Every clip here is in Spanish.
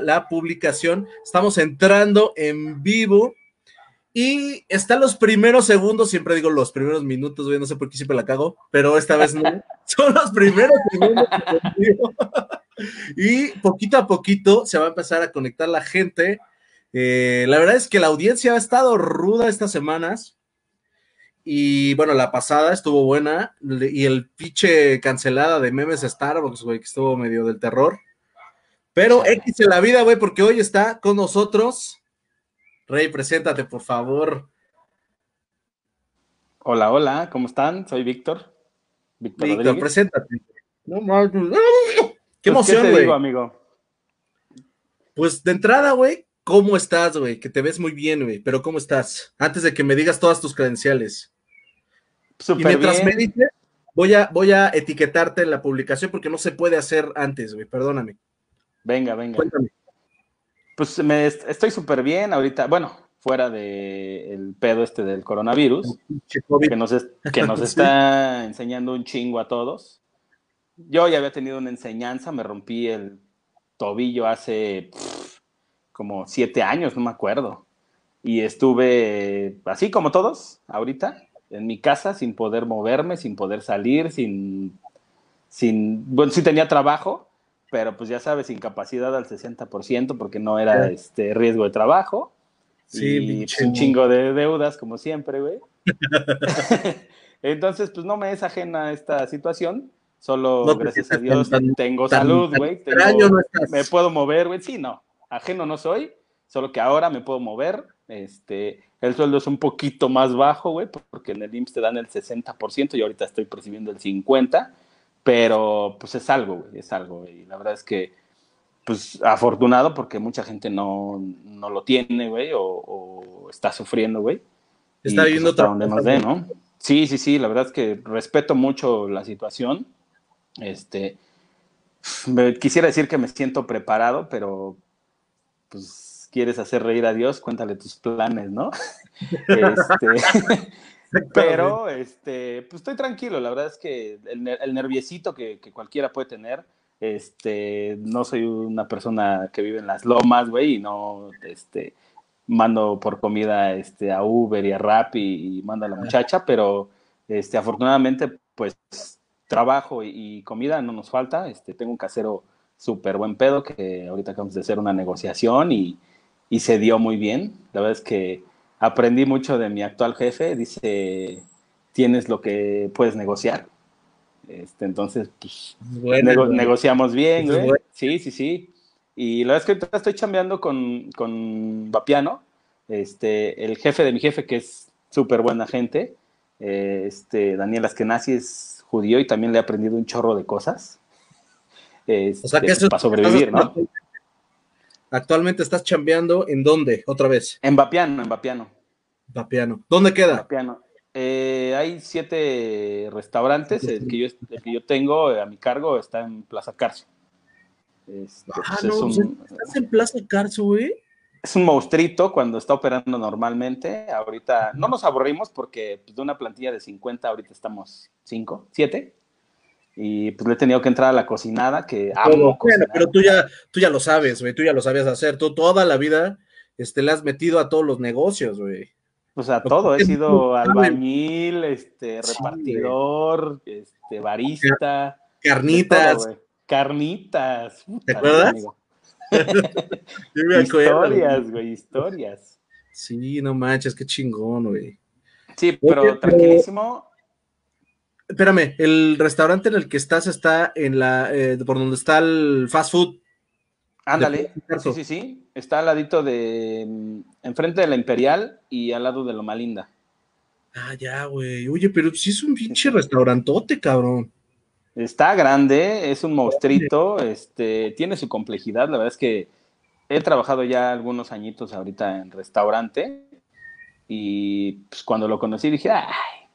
la, publicación. Estamos entrando en vivo y están los primeros segundos, siempre digo los primeros minutos, no sé por qué siempre la cago, pero esta vez no. Son los primeros segundos. y poquito a poquito se va a empezar a conectar la gente. Eh, la verdad es que la audiencia ha estado ruda estas semanas. Y bueno, la pasada estuvo buena. Y el pinche cancelada de memes Starbucks, güey, que estuvo medio del terror. Pero X en la vida, güey, porque hoy está con nosotros. Rey, preséntate, por favor. Hola, hola, ¿cómo están? Soy Víctor. Víctor, Víctor preséntate. No mames. Qué pues, emoción, güey. amigo? Pues de entrada, güey, ¿cómo estás, güey? Que te ves muy bien, güey, pero ¿cómo estás? Antes de que me digas todas tus credenciales. Super y mientras me dices, voy a, voy a etiquetarte en la publicación porque no se puede hacer antes, güey, perdóname. Venga, venga. Pues me, estoy súper bien ahorita. Bueno, fuera del pedo este del coronavirus, que nos, que nos está enseñando un chingo a todos. Yo ya había tenido una enseñanza, me rompí el tobillo hace como siete años, no me acuerdo. Y estuve así como todos, ahorita, en mi casa, sin poder moverme, sin poder salir, sin, sin, bueno, sí tenía trabajo, pero pues ya sabes, incapacidad al 60% porque no era este riesgo de trabajo. Sí, y pues, un chingo de deudas, como siempre, güey. Entonces, pues no me es ajena esta situación. Solo, gracias a Dios, tengo salud, güey. me puedo mover, güey. Sí, no. Ajeno no soy, solo que ahora me puedo mover. Este, el sueldo es un poquito más bajo, güey, porque en el IMSS te dan el 60% y ahorita estoy percibiendo el 50% pero pues es algo, güey, es algo. Y la verdad es que, pues afortunado porque mucha gente no, no lo tiene, güey, o, está sufriendo, güey. Está pues, viviendo otra donde más de, ¿no? Sí, sí, sí, la verdad es que respeto mucho la situación. Este, me, quisiera decir que me siento preparado, pero pues quieres hacer reír a Dios, cuéntale tus planes, ¿no? este, pero, este, pues estoy tranquilo, la verdad es que el, el nerviecito que, cualquiera puede tener, este, no soy una persona que vive en las lomas, güey, y no, este, mando por comida, este, a Uber y a Rappi y, mando a la muchacha, pero, este, afortunadamente, pues, trabajo y, comida no nos falta, este, tengo un casero súper buen pedo que ahorita acabamos de hacer una negociación y, y se dio muy bien, la verdad es que aprendí mucho de mi actual jefe. Dice, tienes lo que puedes negociar. Este, entonces, pues, negociamos bien, güey. Sí, sí, sí. Y la verdad es que ahorita estoy chambeando con, con Vapiano, este, el jefe de mi jefe, que es súper buena gente. Eh, este, Daniel Askenazi es judío y también le he aprendido un chorro de cosas. O sea que eso para sobrevivir, ¿no? Actualmente estás chambeando en dónde, otra vez? En Vapiano, en Vapiano. Vapiano. ¿Dónde queda? Vapiano. Eh, hay siete restaurantes. El que, yo, que yo tengo a mi cargo está en Plaza Carso. Este, ah, pues, no, ¿estás en Plaza Carso, güey? Es un monstruito cuando está operando normalmente. Ahorita no nos aburrimos porque pues, de una plantilla de 50, ahorita estamos 5, 7 y pues le he tenido que entrar a la cocinada, que amo pero tú ya, tú ya lo sabes, güey, tú ya lo sabías hacer, tú toda la vida este, le has metido a todos los negocios, güey. Pues a todo, he sido albañil, este, repartidor, este, barista. Carnitas. Carnitas. ¿Te acuerdas? historias, güey, historias. Sí, no manches, qué chingón, güey. Sí, pero tranquilísimo, Espérame, el restaurante en el que estás está en la, eh, por donde está el fast food. Ándale, sí, sí, sí, está al ladito de, mm, enfrente de la Imperial y al lado de Loma Linda. Ah, ya, güey. Oye, pero sí es un pinche restaurantote, cabrón. Está grande, es un monstruito, este, tiene su complejidad. La verdad es que he trabajado ya algunos añitos ahorita en restaurante y pues, cuando lo conocí dije, ay,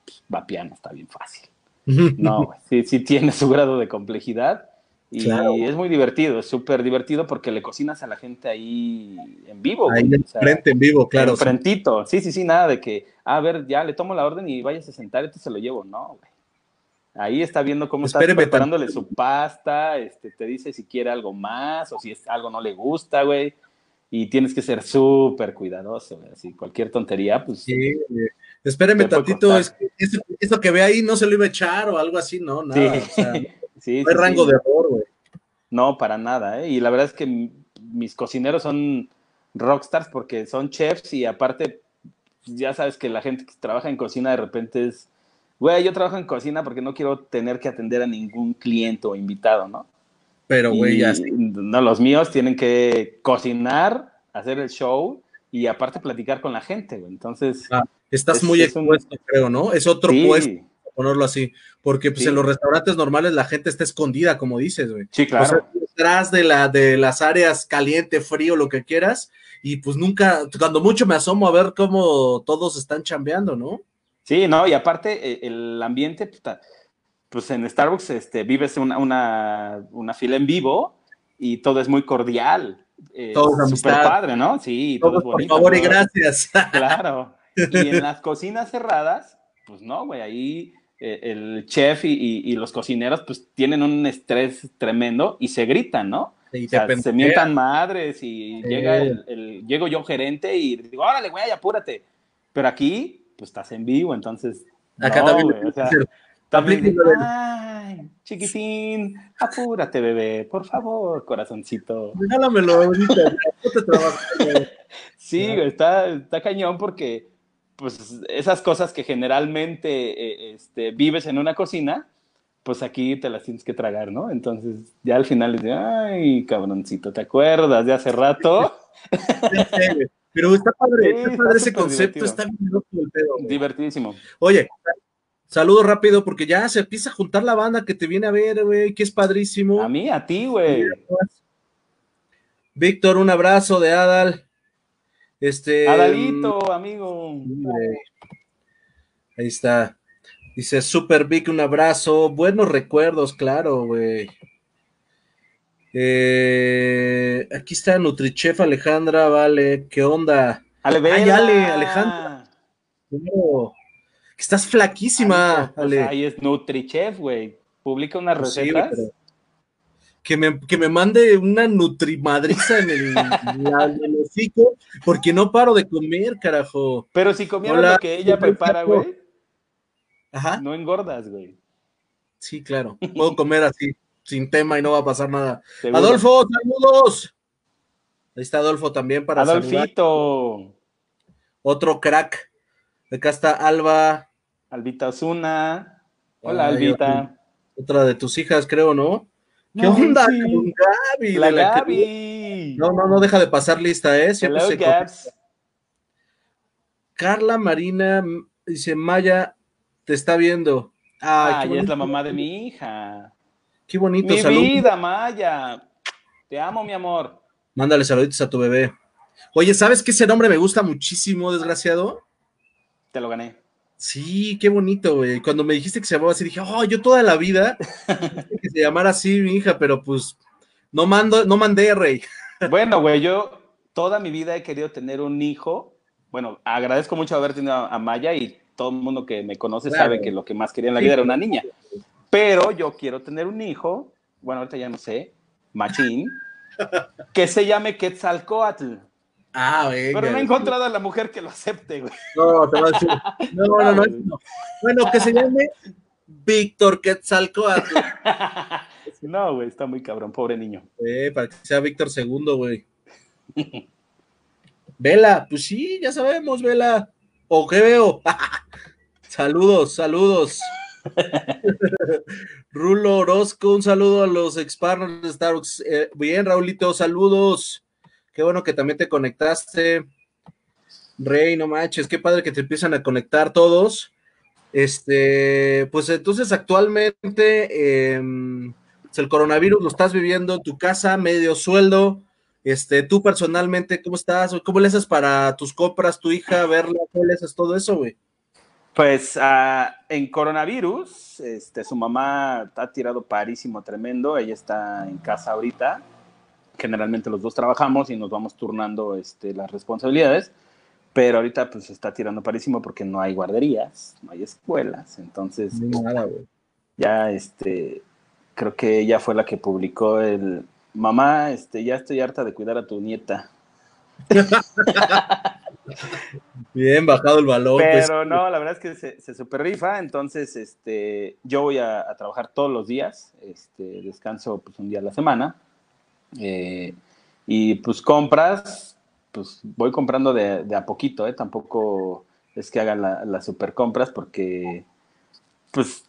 pues, va piano, está bien fácil. No, sí, sí tiene su grado de complejidad Y es muy divertido, es súper divertido porque le cocinas a la gente ahí en vivo. Ahí frente, en vivo, claro. Enfrentito, sí, sí, sí, nada de que, a ver, ya le tomo la orden y vayas a sentar te se lo llevo. No, güey. Ahí está viendo cómo está preparándole su pasta, este, te dice si quiere algo más o si es, algo no le gusta, güey. Y tienes que ser súper cuidadoso, güey. Así, cualquier tontería, pues. Sí, espéreme tantito, es eso, que ve ahí no se lo iba a echar o algo así, no, nada. Sí. O sea, sí, no hay rango de error, güey. No, para nada, ¿eh? Y la verdad es que mis cocineros son rockstars porque son chefs y aparte, ya sabes que la gente que trabaja en cocina de repente es, güey, yo trabajo en cocina porque no quiero tener que atender a ningún cliente o invitado, ¿no? Pero, güey, ya sí. No, los míos tienen que cocinar, hacer el show y aparte platicar con la gente, güey. Entonces. Ah, estás muy expuesto, creo, ¿no? Es otro puesto ponerlo así, porque pues en los restaurantes normales la gente está escondida, como dices, güey. Sí, claro. O sea, detrás de, la, de las áreas caliente, frío, lo que quieras, y pues nunca, cuando mucho me asomo a ver cómo todos están chambeando, ¿no? Sí, no, y aparte e, el ambiente, pues, en Starbucks este, vives una, una, una fila en vivo y todo es muy cordial. todo es súper padre, ¿no? Sí, todo, es bonito. Por favor y gracias. Claro. Y en las cocinas cerradas, pues no, güey, ahí eh, el chef y, los cocineros pues tienen un estrés tremendo y se gritan, ¿no? o sea, se mientan madres y llega el, llego yo gerente y digo, órale, güey, apúrate. Pero aquí, pues estás en vivo, entonces. Acá también. o sea, también ay, chiquitín, apúrate, bebé, por favor, corazoncito. Regálamelo ahorita, Sí, está, está cañón porque pues esas cosas que generalmente eh, este, vives en una cocina, pues aquí te las tienes que tragar, ¿no? Entonces ya al final dices, ay, cabroncito, ¿te acuerdas de hace rato? Pero está padre, está padre ese concepto, está bien loco el pedo. Divertidísimo. Oye, saludo rápido porque ya se empieza a juntar la banda que te viene a ver, güey, que es padrísimo. A mí, a ti, güey. Víctor, un abrazo de Adal. Este. Adalito, mm, amigo. Ahí está. Dice Super Vic, un abrazo. Buenos recuerdos, claro, güey. Eh, aquí está Nutrichef Alejandra, vale. ¿Qué onda? Ale, Ay, Ale, Alejandra. Estás flaquísima, pues, Ahí es Nutrichef, güey. Publica una pues receta que me, que me mande una nutrimadriza en el, hocico, porque no paro de comer, carajo. Pero si comieron lo que ella prepara, güey, Ajá. no engordas, güey. Sí, claro. Puedo comer así, sin tema y no va a pasar nada. Adolfo, saludos. Ahí está Adolfo también para Adolfito. Otro crack. Acá está Alba. Albita Osuna. Hola, Albita. Otra de tus hijas, creo, ¿no? ¿Qué onda con Gaby? La, Gaby. No, no, no deja de pasar lista, ¿eh? Siempre Carla Marina dice, Maya, te está viendo. Ay, es la mamá de mi hija. Qué bonito. Mi vida, Maya. Te amo, mi amor. Mándale saluditos a tu bebé. Oye, ¿sabes que ese nombre me gusta muchísimo, desgraciado? Te lo gané. Sí, qué bonito, güey. Cuando me dijiste que se llamaba así, dije, oh, yo toda la vida que se llamara así mi hija, pero pues no mando, no mandé, rey. Bueno, güey, yo toda mi vida he querido tener un hijo. Bueno, agradezco mucho haber tenido a Maya y todo el mundo que me conoce sabe que lo que más quería en la vida era una niña. Pero yo quiero tener un hijo, bueno, ahorita ya no sé, machín, que se llame Quetzalcoatl. Ah, venga. Pero no he encontrado a la mujer que lo acepte, güey. No, te voy a decir. No, no, no, no. Bueno, que se llame Víctor Quetzalcoatl. No, güey, está muy cabrón, pobre niño. Eh, para que sea Víctor segundo, güey. Vela, pues sí, ya sabemos, Vela. ¿O qué veo? saludos, saludos. Rulo Orozco, un saludo a los ex partners de Starbucks. Eh, bien, Raulito, saludos. Qué bueno que también te conectaste. Rey, no manches, qué padre que te empiezan a conectar todos. Este, pues entonces actualmente em, pues, el coronavirus lo estás viviendo en tu casa, medio sueldo. Este, tú personalmente, ¿cómo estás? ¿Cómo le haces para tus compras, tu hija, verla? ¿Cómo le haces todo eso, güey? Pues ah, en coronavirus, este, su mamá ha tirado parísimo tremendo, ella está en casa ahorita, generalmente los dos trabajamos y nos vamos turnando este, las responsabilidades, pero ahorita pues está tirando parísimo porque no hay guarderías, no hay escuelas, entonces ya este, creo que ella fue la que publicó el, mamá, este, ya estoy harta de cuidar a tu nieta. Bien, bajado el balón. Pues. Pero no, la verdad es que se, se super rifa, entonces este, yo voy a, trabajar todos los días, este, descanso pues, un día a la semana, eh, y pues compras, pues voy comprando de, a poquito, ¿eh? tampoco es que hagan las super compras porque pues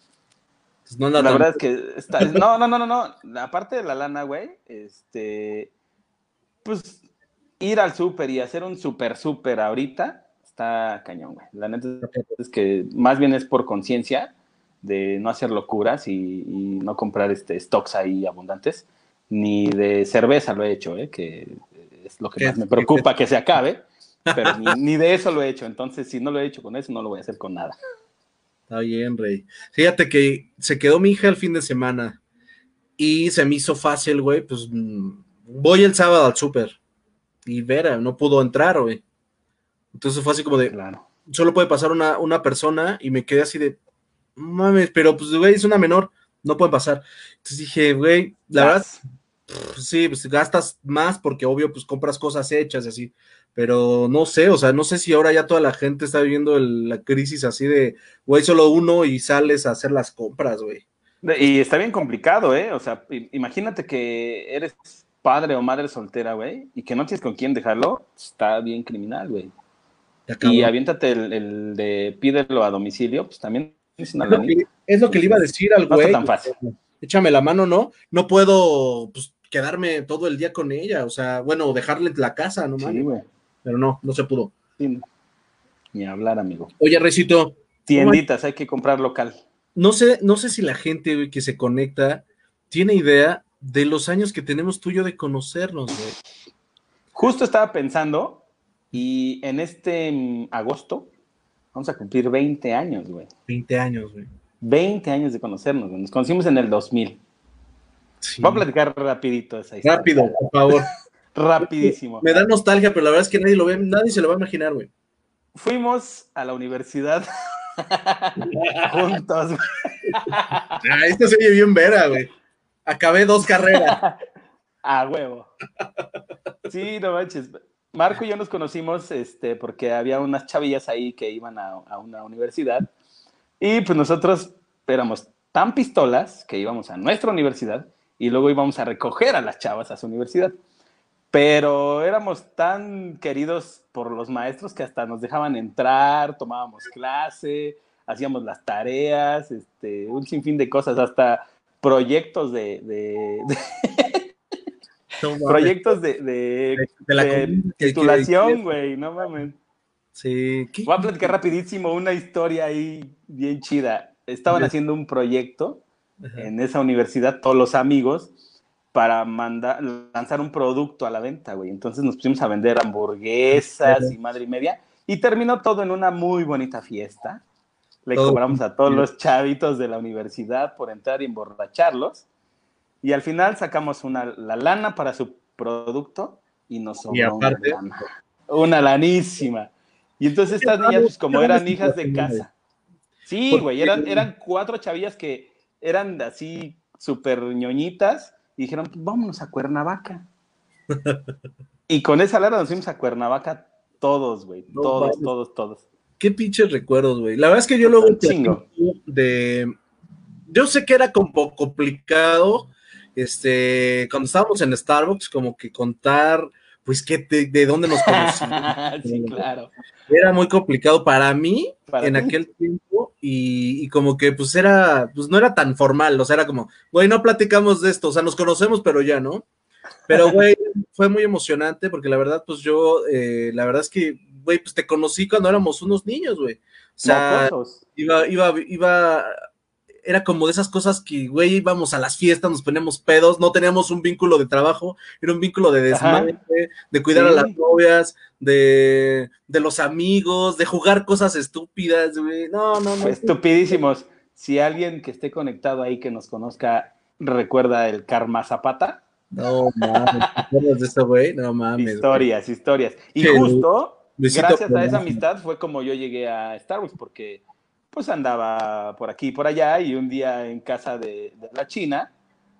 pues la verdad es que está, no, no, no, no, no, aparte de la lana, güey, este, pues ir al súper y hacer un súper súper ahorita está cañón, güey. La neta es que más bien es por conciencia de no hacer locuras y, no comprar este stocks ahí abundantes, ni de cerveza lo he hecho, ¿eh? que es lo que más me preocupa que se acabe, pero ni, ni de eso lo he hecho, entonces si no lo he hecho con eso, no lo voy a hacer con nada. Está bien, Rey. Fíjate que se quedó mi hija el fin de semana y se me hizo fácil, güey. Pues mm, voy el sábado al súper y Vera no pudo entrar, güey. Entonces fue así como de, claro. solo puede pasar una, una persona y me quedé así de, mames, pero pues, güey, es una menor, no puede pasar. Entonces dije, güey, la verdad, sí, pues gastas más porque obvio, pues compras cosas hechas y así pero no sé, o sea, no sé si ahora ya toda la gente está viviendo la crisis así de, güey, solo uno y sales a hacer las compras, güey. Y está bien complicado, ¿eh? O sea, imagínate que eres padre o madre soltera, güey, y que no tienes con quién dejarlo, está bien criminal, güey. Y aviéntate el, de pídelo a domicilio, pues también es una Es lo que le iba a decir al güey. No tan fácil. Échame la mano, ¿no? No puedo, pues, quedarme todo el día con ella, o sea, bueno, dejarle la casa, ¿no? Sí, güey pero no, no se pudo. Ni hablar, amigo. Oye, Recito. Tienditas, hay que comprar local. No sé, no sé si la gente que se conecta tiene idea de los años que tenemos tú y yo de conocernos, güey. Justo estaba pensando, y en este mm, agosto vamos a cumplir 20 años, güey. 20 años, güey. 20 años de conocernos. Nos conocimos en el 2000. Voy a platicar rapidito esa historia. Rápido, por favor. Rapidísimo. Me da nostalgia, pero la verdad es que nadie lo ve, nadie se lo va a imaginar, güey. Fuimos a la universidad juntos. Güey. Ah, esto se oye bien vera, güey. Acabé dos carreras. a huevo. Sí, no manches. Marco y yo nos conocimos este, porque había unas chavillas ahí que iban a, a una universidad. Y pues nosotros éramos tan pistolas que íbamos a nuestra universidad y luego íbamos a recoger a las chavas a su universidad. Pero éramos tan queridos por los maestros que hasta nos dejaban entrar, tomábamos clase, hacíamos las tareas, este, un sinfín de cosas, hasta proyectos de, proyectos de, de, la titulación, güey, no mames. Sí. Voy a platicar rapidísimo una historia ahí bien chida. Estaban haciendo un proyecto en esa universidad, todos los amigos, para mandar, lanzar un producto a la venta, güey. Entonces nos pusimos a vender hamburguesas y madre y media. Y terminó todo en una muy bonita fiesta. Le cobramos a todos los chavitos de la universidad por entrar y emborracharlos. Y al final sacamos una, la lana para su producto y nos sobró una lana. Una lanísima. Y entonces estas niñas, pues como eran hijas de casa. Sí, güey, eran, eran cuatro chavillas que eran así súper ñoñitas y dijeron, pues vámonos a Cuernavaca. y con esa lana nos fuimos a Cuernavaca todos, güey. todos, todos, todos. Qué pinches recuerdos, güey. La verdad es que yo luego chingo. de. Yo sé que era como complicado. Este, cuando estábamos en Starbucks, como que contar, pues, que de dónde nos conocimos. sí, claro. Era muy complicado para mí en aquel tiempo y, como que pues era, pues no era tan formal, o sea, era como, güey, no platicamos de esto, o sea, nos conocemos, pero ya, ¿no? Pero, güey, fue muy emocionante porque la verdad, pues yo, eh, la verdad es que, güey, pues te conocí cuando éramos unos niños, güey. O sea, iba, iba, iba, era como de esas cosas que, güey, íbamos a las fiestas, nos poníamos pedos, no teníamos un vínculo de trabajo, era un vínculo de desmadre, de cuidar a las novias, de, de, los amigos, de jugar cosas estúpidas, güey. No, no, no. Estupidísimos. Si alguien que esté conectado ahí que nos conozca recuerda el Karma Zapata. No mames, ¿te acuerdas de eso, güey? No mames. Historias, historias. Y justo, gracias a esa amistad, fue como yo llegué a Star Wars, porque pues andaba por aquí y por allá, y un día en casa de, la China,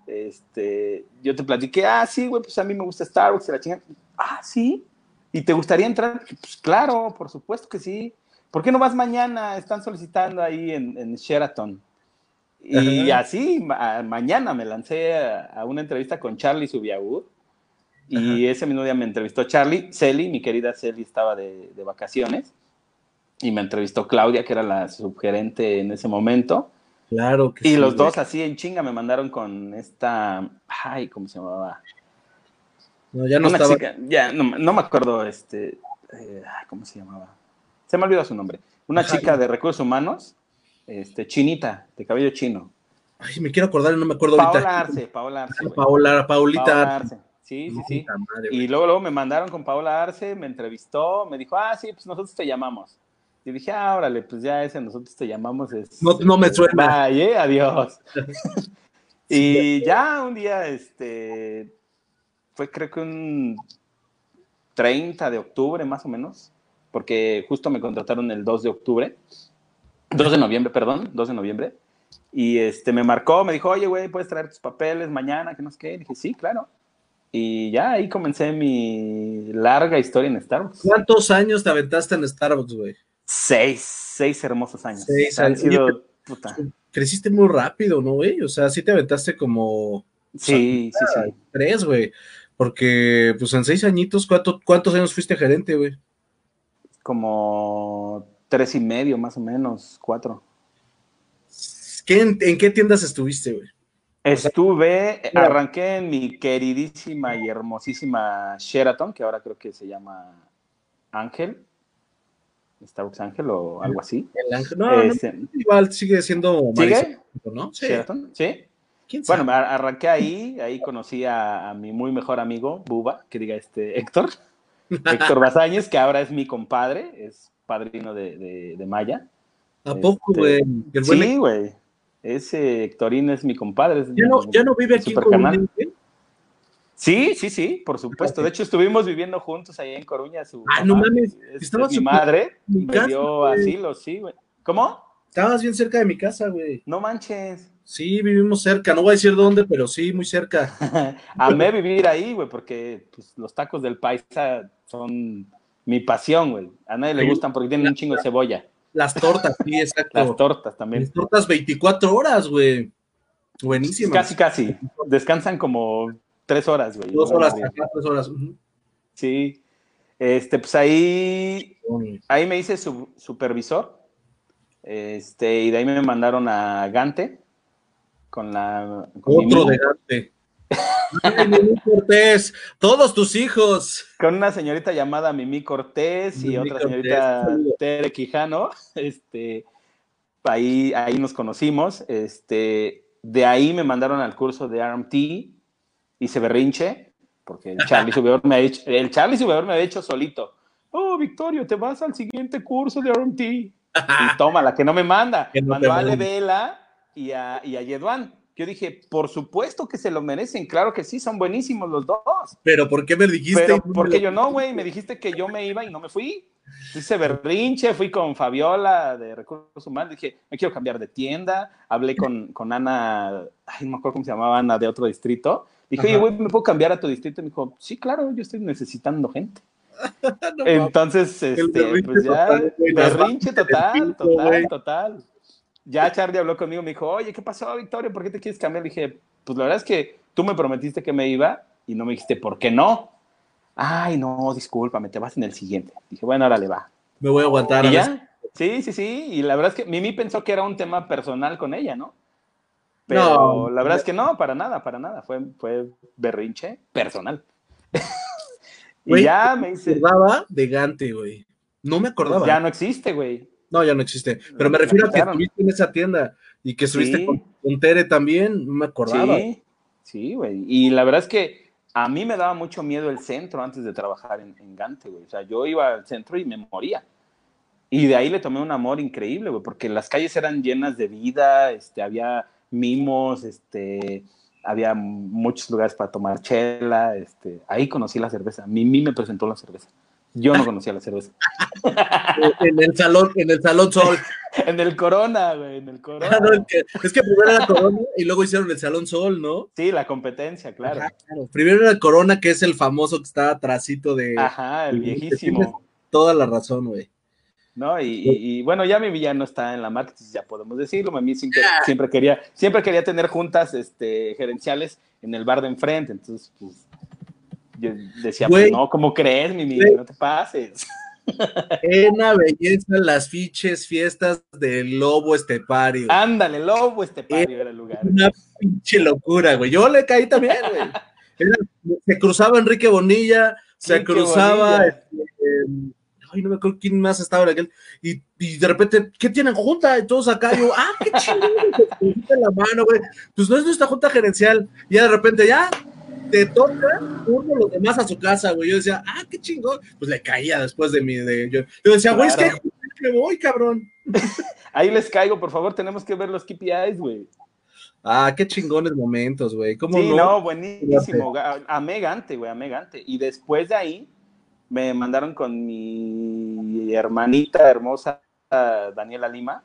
este, yo te platiqué, ah, sí, güey, pues a mí me gusta Star Wars y la China. Ah, sí. ¿Y te gustaría entrar? Pues claro, por supuesto que sí. ¿Por qué no vas mañana? Están solicitando ahí en, Sheraton. Y así, mañana me lancé a, una entrevista con Charlie Subiaud. Y ese mismo día me entrevistó Charlie. Celi, mi querida Celi, estaba de, vacaciones. Y me entrevistó Claudia, que era la subgerente en ese momento. Claro que Y los dos así en chinga me mandaron con esta. Ay, ¿cómo se llamaba? No, ya no estaba. ya no, me acuerdo, este. Eh, ¿Cómo se llamaba? Se me olvidó su nombre. Una chica de recursos humanos, este, chinita, de cabello chino. Ay, me quiero acordar y no me acuerdo ahorita. Paola Arce, Paola Arce. Paola, Paulita. Arce. Sí, sí, sí. y luego, luego me mandaron con Paola Arce, me entrevistó, me dijo, ah, sí, pues nosotros te llamamos. Y dije, ah, órale, pues ya ese nosotros te llamamos es. No, no me suena. Vaya, adiós. y ya un día, este, fue creo que un 30 de octubre más o menos, porque justo me contrataron el 2 de octubre, 2 de noviembre, perdón, 2 de noviembre, y este, me marcó, me dijo, oye, güey, ¿puedes traer tus papeles mañana? Que no sé qué. dije, sí, claro. Y ya ahí comencé mi larga historia en Starbucks. ¿Cuántos años te aventaste en Starbucks, güey? Seis, seis hermosos años. Seis años. Sido, puta. Creciste muy rápido, ¿no, güey? O sea, sí te aventaste como... Sí, sí, sí. Tres, güey. Porque, pues en seis añitos, ¿cuántos años fuiste gerente, güey? Como tres y medio, más o menos, cuatro. en, qué tiendas estuviste, güey? Estuve, arranqué en mi queridísima y hermosísima Sheraton, que ahora creo que se llama Ángel, Starbucks Ángel o algo así. El Ángel, no, este, igual sigue siendo ¿Sigue? ¿no? Sí. Sheraton, sí. Bueno, arranqué ahí, ahí conocí a, mi muy mejor amigo, Buba, que diga este Héctor, Héctor Bazáñez, que ahora es mi compadre, es padrino de, Maya. ¿A poco, este, güey? sí, güey. Ese Héctorín es mi compadre. ¿Ya no, vive aquí en Sí, sí, sí, por supuesto. De hecho, estuvimos viviendo juntos ahí en Coruña. Su ah, no mames. Este, mi madre me dio asilo, sí, güey. ¿Cómo? Estabas bien cerca de mi casa, güey. No manches. Sí, vivimos cerca, no voy a decir dónde, pero sí, muy cerca. Amé vivir ahí, güey, porque pues, los tacos del paisa son mi pasión, güey. A nadie le gustan porque tienen un chingo de cebolla. Las tortas, sí, exacto. Las tortas también. Las tortas 24 horas, güey. Buenísimas. Casi, casi. Descansan como tres horas, güey. Dos horas, tres horas. Sí. Este, pues ahí, ahí me hice su, supervisor. Este, y de ahí me mandaron a Gante con la. Otro de Gante. Mimi Cortés, todos tus hijos. Con una señorita llamada Mimi Cortés y otra señorita Tere Quijano. Este, ahí, ahí nos conocimos. Este, de ahí me mandaron al curso de RMT, hice berrinche, porque el Charlie Subedor me ha hecho, el Charlie Subedor me ha hecho solito. Oh, Victorio, te vas al siguiente curso de RMT. y toma, la que no me manda. Mandó a Vela y a, y a Yeduan. Yo dije, por supuesto que se lo merecen, claro que sí, son buenísimos los dos. Pero ¿por qué me dijiste? Pero porque yo no, güey, me dijiste que yo me iba y no me fui. Hice berrinche, fui con Fabiola de Recursos Humanos, dije, me quiero cambiar de tienda, hablé con, con Ana, ay, no me acuerdo cómo se llamaba Ana, de otro distrito. Dije, oye, güey, ¿me puedo cambiar a tu distrito? Y me dijo, sí, claro, yo estoy necesitando gente. Entonces, este, pues ya, berrinche total, total, total ya Charlie habló conmigo, me dijo, oye, ¿qué pasó, Victoria? ¿Por qué te quieres cambiar? Le dije, pues la verdad es que tú me prometiste que me iba y no me dijiste, ¿por qué no? Ay, no, discúlpame, te vas en el siguiente. Dije, bueno, ahora le va. Me voy a aguantar. ¿Y ya? Sí, sí, sí. Y la verdad es que Mimi pensó que era un tema personal con ella, ¿no? Pero la verdad es que no, para nada, para nada. Fue, fue berrinche personal. y ya me hice. Me acordaba de Gante, güey. No me acordaba. ya no existe, güey. No, ya no existe. Pero me refiero a que estuviste en esa tienda Y que estuviste con, Tere también, no me acordaba. Sí, sí, güey. Y la verdad es que a mí me daba mucho miedo el centro antes de trabajar en, en Gante, güey. O sea, yo iba al centro y me moría. Y de ahí le tomé un amor increíble, güey, porque las calles eran llenas de vida, este, había mimos, este, había muchos lugares para tomar chela, este, ahí conocí la cerveza. Mimi me presentó la cerveza. Yo no conocía la cerveza. en el salón, en el salón Sol. en el Corona, güey, en el Corona. es que primero era Corona y luego hicieron el Salón Sol, ¿no? Sí, la competencia, claro. Primero era el Corona, que es el famoso que está atrásito de. Ajá, el viejísimo. Toda la razón, güey. ¿No? Y, bueno, ya mi villano está en la marca, ya podemos decirlo. A mí siempre, siempre, quería, siempre quería tener juntas este, gerenciales en el bar de enfrente. Entonces, pues, yo decía, pues, no, ¿cómo crees, mi No te pases. Una belleza las fiches fiestas del lobo estepario. Ándale, lobo estepario era el lugar. Una pinche locura, güey. Yo le caí también, güey. se cruzaba Enrique Bonilla, se cruzaba. Este, ay, no me acuerdo quién más estaba en aquel, y, y de repente, ¿qué tienen junta? Y todos acá, yo, ah, qué chido, la mano, güey, pues no es nuestra junta gerencial, y ya de repente, ya, te toca uno los demás a su casa, güey, yo decía, ah, qué chingón, pues le caía después de mi, de, yo, yo decía, güey, es que me voy, cabrón. Ahí les caigo, por favor, tenemos que ver los KPIs, güey. Ah, qué chingones momentos, güey. Sí, no? no, buenísimo. Amegante, güey, amegante. Y después de ahí, me mandaron con mi hermanita hermosa Daniela Lima.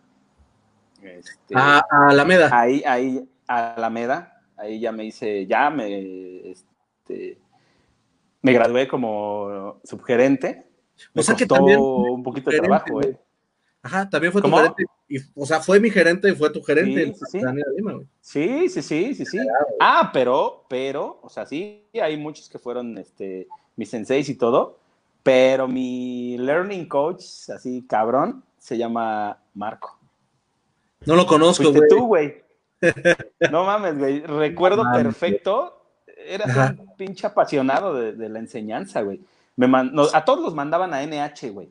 Este, a, Alameda. Ahí, ahí, a Alameda. Ahí ya me hice, ya me, este, me gradué como subgerente. Me o sea que también un poquito de trabajo, eh. Ajá, también fue tu gerente. Y, o sea, fue mi gerente y fue tu gerente. Sí, sí, Daniela Lima, sí, sí, sí, sí, sí. Ah, pero, pero, o sea, sí, hay muchos que fueron este, mis senseis y todo, pero mi learning coach, así cabrón, se llama Marco. No lo conozco, güey. tú, güey. No mames, güey. Recuerdo perfecto. Eras un pinche apasionado de, la enseñanza, güey. Me a todos los mandaban a NH, güey.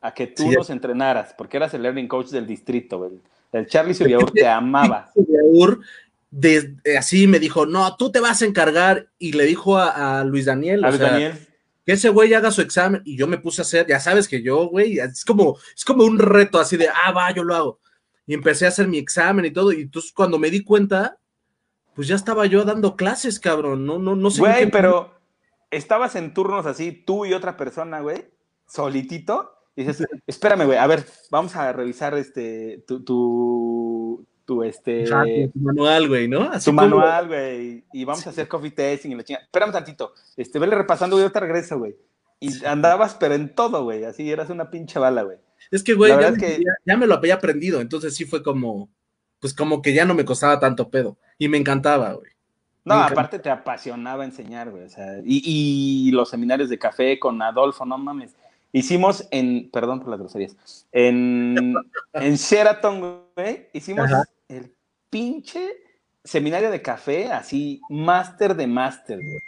A que tú los entrenaras, porque eras el learning coach del distrito, güey. El Charlie Subiaur te amaba. Subiaur, así me dijo, no, tú te vas a encargar. Y le dijo a, Luis Daniel. A Luis Daniel que ese güey haga su examen y yo me puse a hacer, ya sabes que yo, güey, es como, es como un reto así de, ah, va, yo lo hago. Y empecé a hacer mi examen y todo, y entonces cuando me di cuenta, pues ya estaba yo dando clases, cabrón, no, no, no sé. Güey, pero estabas en turnos así, tú y otra persona, güey, solitito, y dices, espérame, güey, a ver, vamos a revisar este, tu, tu, tu este. manual, güey, ¿no? Así tu manual, güey. Y vamos a hacer coffee tasting y la chingada. Espérame tantito. Este, vele repasando, güey, te regreso, güey. Y andabas, pero en todo, güey. Así eras una pinche bala, güey. Es que, güey, ya, que... ya, me lo había aprendido. Entonces sí fue como, pues como que ya no me costaba tanto pedo. Y me encantaba, güey. No, aparte te apasionaba enseñar, güey. O sea, y, y los seminarios de café con Adolfo, no mames. Hicimos en, perdón por las groserías, en, en Sheraton, güey, hicimos el pinche seminario de café, así, máster de máster, güey.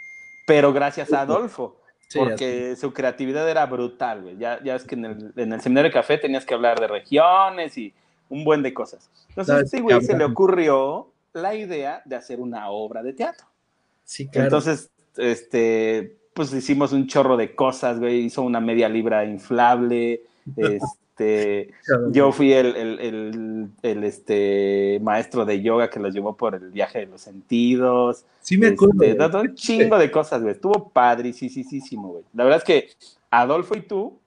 Pero gracias a Adolfo, porque su creatividad era brutal, güey. Ya, ya es que en el, en el seminario de café tenías que hablar de regiones y un buen de cosas. Entonces, sí, güey, se le ocurrió la idea de hacer una obra de teatro. Sí, claro. Entonces, este, pues hicimos un chorro de cosas, güey, hizo una media libra inflable, este, yo fui el, este, maestro de yoga que los llevó por el viaje de los sentidos. Sí me acuerdo. Este, un chingo de cosas, güey, estuvo padrísimo, güey. La verdad es que Adolfo y tú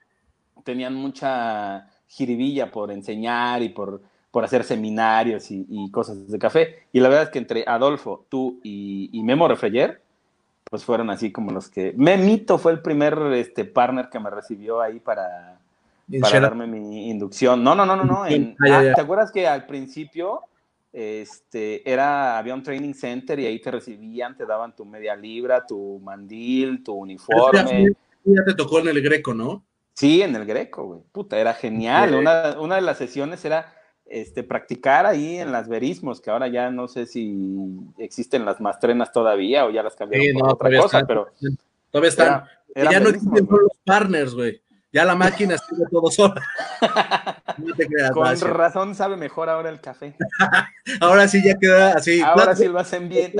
tenían mucha jiribilla por enseñar y por, por hacer seminarios y, cosas de café, y la verdad es que entre Adolfo, tú y, y Memo Refreyer, pues fueron así como los que... Memito fue el primer este, partner que me recibió ahí para, para darme mi inducción. No, no, no, no, no. Ah, ¿Te acuerdas que al principio este, era, había un training center y ahí te recibían, te daban tu media libra, tu mandil, tu uniforme? Ya, te tocó en el Greco, ¿no? Sí, en el Greco, güey. Puta, era genial. Una, una de las sesiones era este, practicar ahí en las verismos, que ahora ya no sé si existen las mastrenas todavía o ya las cambiaron por otra cosa, pero... Todavía están. ya no existen los partners, güey. Ya la máquina estuvo todo sola. No te creas, Con razón sabe mejor ahora el café. Ahora sí ya queda así. Ahora plato- sí lo hacen bien.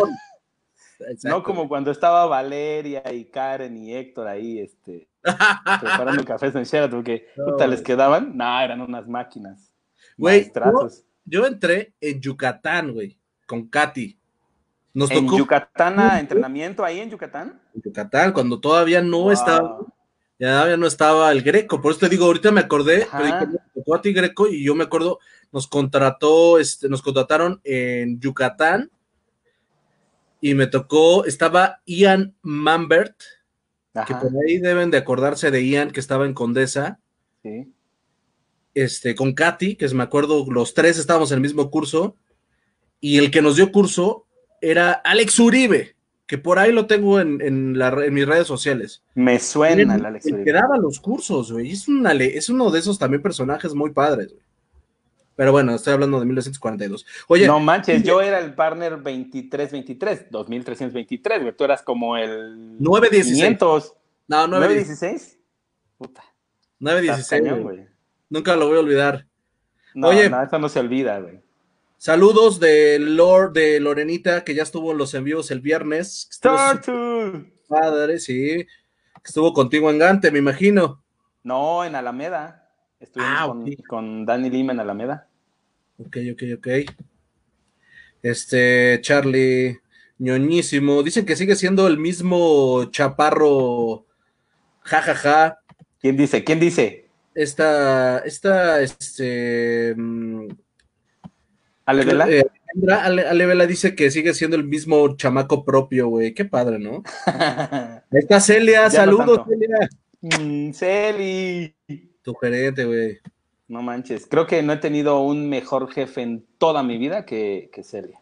Exacto. No como cuando estaba Valeria y Karen y Héctor ahí, este, preparando cafés en Sheraton, que No, puta, les quedaban. No, eran unas máquinas. Güey. Yo entré en Yucatán, güey, con Katy. Nos En tocó Yucatán, a entrenamiento ahí en Yucatán. en Yucatán cuando todavía no Wow. estaba, ya todavía no estaba el Greco. Por eso te digo, ahorita me acordé, pero "No, tocó a ti Greco y yo me acuerdo, nos contrató, este, nos contrataron en Yucatán y me tocó, estaba Ian Mambert, que por ahí deben de acordarse de Ian, que estaba en Condesa, sí. Este, con Katy, que es- me acuerdo, los tres estábamos en el mismo curso, y el que nos dio curso era Alex Uribe, que por ahí lo tengo en, en la re- en mis redes sociales. Me suena el el, Alex Uribe. que daba los cursos, güey. Es, una es uno de esos también personajes muy padres, güey. Pero bueno, estoy hablando de 1942. Oye, no manches, yo era el partner 2323, 2323, güey. Tú eras como el 916. 500, no, 9, 916. Puta, estás 916, cañón, güey. Nunca lo voy a olvidar. No, Oye. no, eso no se olvida, güey. Saludos de Lord de Lorenita, que ya estuvo en los envíos el viernes. Turtle. padre, sí. Estuvo contigo en Gante, me imagino. No, en Alameda. Estuvimos Ah, con Dani Lima en Alameda. Ok, ok, ok. Este, Charlie, ñoñísimo. Dicen que sigue siendo el mismo chaparro, jajaja. Ja, ja. ¿Quién dice? ¿Quién dice? Esta, esta, este. mm, ¿Ale Vela? eh, Ale, Ale Vela dice que sigue siendo el mismo chamaco propio, güey. Qué padre, ¿no? Ahí está Celia, Ya no saludos, tanto. Celia. Mm, Celi. Tu gerente, güey. No manches. Creo que no he tenido un mejor jefe en toda mi vida que, que Celia.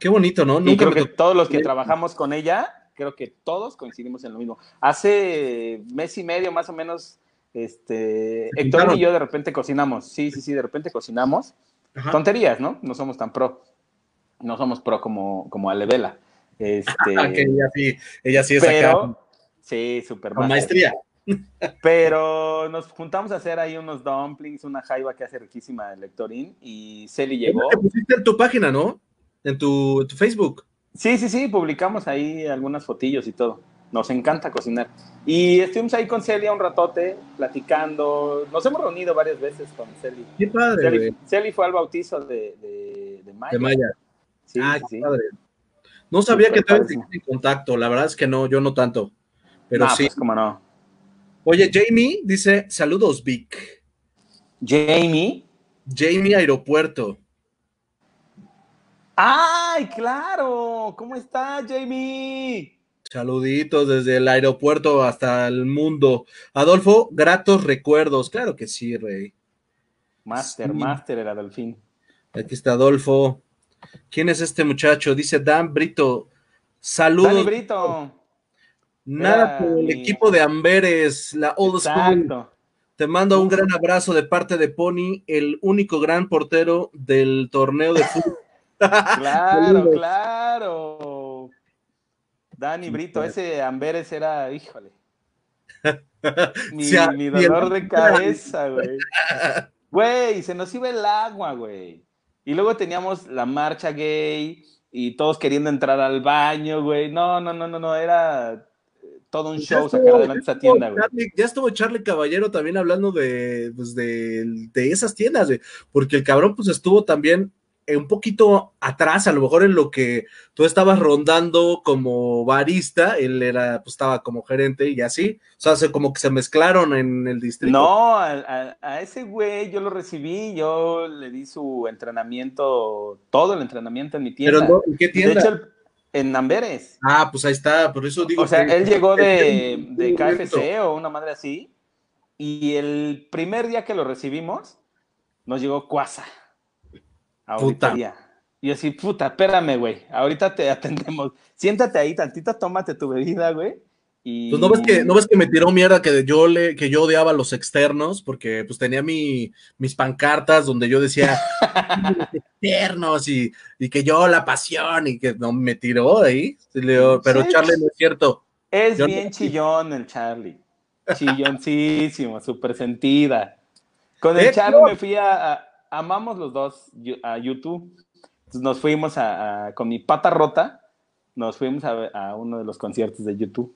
Qué bonito, ¿no? Y Nunca creo me que todos los que trabajamos con ella, creo que todos coincidimos en lo mismo. Hace mes y medio más o menos, este, ¿Se Héctor y yo de repente cocinamos. Sí, sí, sí, de repente cocinamos. Ajá. Tonterías, ¿no? No somos tan pro. No somos pro como, como Alevela. Este, que ella sí, ella sí es acá. pero, sí, súper maestría. Pero nos juntamos a hacer ahí unos dumplings, una jaiba que hace riquísima el Lectorín y Celi llegó. Te pusiste en tu página, ¿no? En tu, en tu Facebook. Sí, sí, sí, publicamos ahí algunas fotillos y todo. Nos encanta cocinar. Y estuvimos ahí con Celia un ratote, platicando. Nos hemos reunido varias veces con Celi. Qué padre, güey. Celi, Celi fue al bautizo de, de, de Maya. De Maya. Sí, ah, sí, qué padre. No sabía que todavía en contacto. La verdad es que no, yo no tanto. Pero No, sí. pues cómo no. Oye, Jamie dice: Saludos, Vic. Jamie. Jamie Aeropuerto. ¡Ay, claro! ¿Cómo está, Jamie? Saluditos desde el aeropuerto hasta el mundo. Adolfo, gratos recuerdos. Claro que sí, Rey. Master, Sí. Master era Delfín. Aquí está Adolfo. ¿Quién es este muchacho? Dice Dan Brito. Saludos. Dani Brito. Nada Era por el mi- equipo de Amberes, la old school. Te mando un gran abrazo de parte de Pony, el único gran portero del torneo de fútbol. Claro, claro. Dani Brito, ese Amberes era, híjole. Mi, ah, mi dolor de cabeza, güey. Güey, se nos iba el agua, güey. Y luego teníamos la marcha gay y todos queriendo entrar al baño, güey. No, no, no, no, no, era eh, todo un Ya show estuvo- sacar adelante esa tienda, güey. Charlie- ya estuvo Charlie Caballero también hablando de, pues, de, de esas tiendas, güey, porque el cabrón pues estuvo también un poquito atrás, a lo mejor en lo que tú estabas rondando como barista, él era, pues estaba como gerente y así, o sea, se- como que se mezclaron en el distrito. No, a, a- a ese güey yo lo recibí, yo le di su entrenamiento, todo el entrenamiento en mi tienda. pero no, ¿en qué de tienda? hecho, el- en Amberes. ah, pues ahí está, por eso digo. O sea, que- él llegó de, de. KFC o una madre así, y el primer día que lo recibimos, nos llegó Cuasa. Puta. Y así, puta, espérame, güey, ahorita te atendemos. Siéntate ahí tantito, tómate tu bebida, güey. Y... Pues no ves que, no ves que me tiró mierda que yo le, que yo odiaba a los externos, porque pues tenía mi, mis pancartas donde yo decía externos y, y que yo la pasión y que no me tiró ahí. Digo, Pero Sí. Charlie no es cierto. Es Yo no- bien chillón el Charlie. Chilloncísimo, súper sentida. Con el Eh, Charlie me fui a, a- Amamos los dos a YouTube. Entonces nos fuimos a, a- con mi pata rota. Nos fuimos a, uno de los conciertos de YouTube.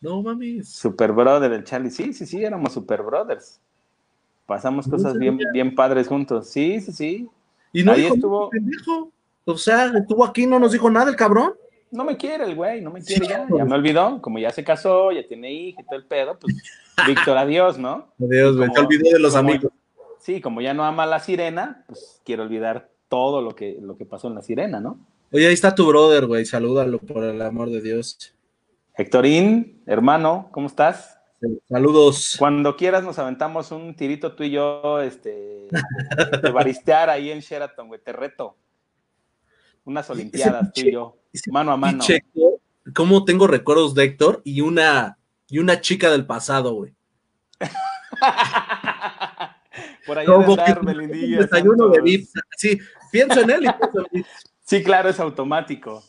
No mames. Super Brother, el Charlie. Sí, sí, sí, éramos Super Brothers. Pasamos No cosas bien, bien padres juntos. Sí, sí, sí. Y no Ahí dijo estuvo- pendejo. O sea, estuvo aquí, no nos dijo nada el cabrón. No me quiere el güey, no me quiere Sí, ya. Ya me olvidó. Como ya se casó, ya tiene hija y todo el pedo, pues Víctor, adiós, ¿no? Adiós, güey. Te olvidé de los como- amigos. Sí, como ya no ama a la sirena, pues quiero olvidar todo lo que, lo que pasó en la sirena, ¿no? Oye, ahí está tu brother, güey. Salúdalo por el amor de Dios. Hectorín, hermano, ¿cómo estás? Saludos. Cuando quieras nos aventamos un tirito tú y yo, este, de baristear ahí en Sheraton, güey, te reto. Unas olimpiadas, tú y yo, mano a mano. Checo cómo tengo recuerdos de Héctor y una, y una chica del pasado, güey. Por ahí Como de que andar, Melindilla, desayuno de. VIP. Sí, pienso en él y pienso en VIP. Sí, claro, es automático.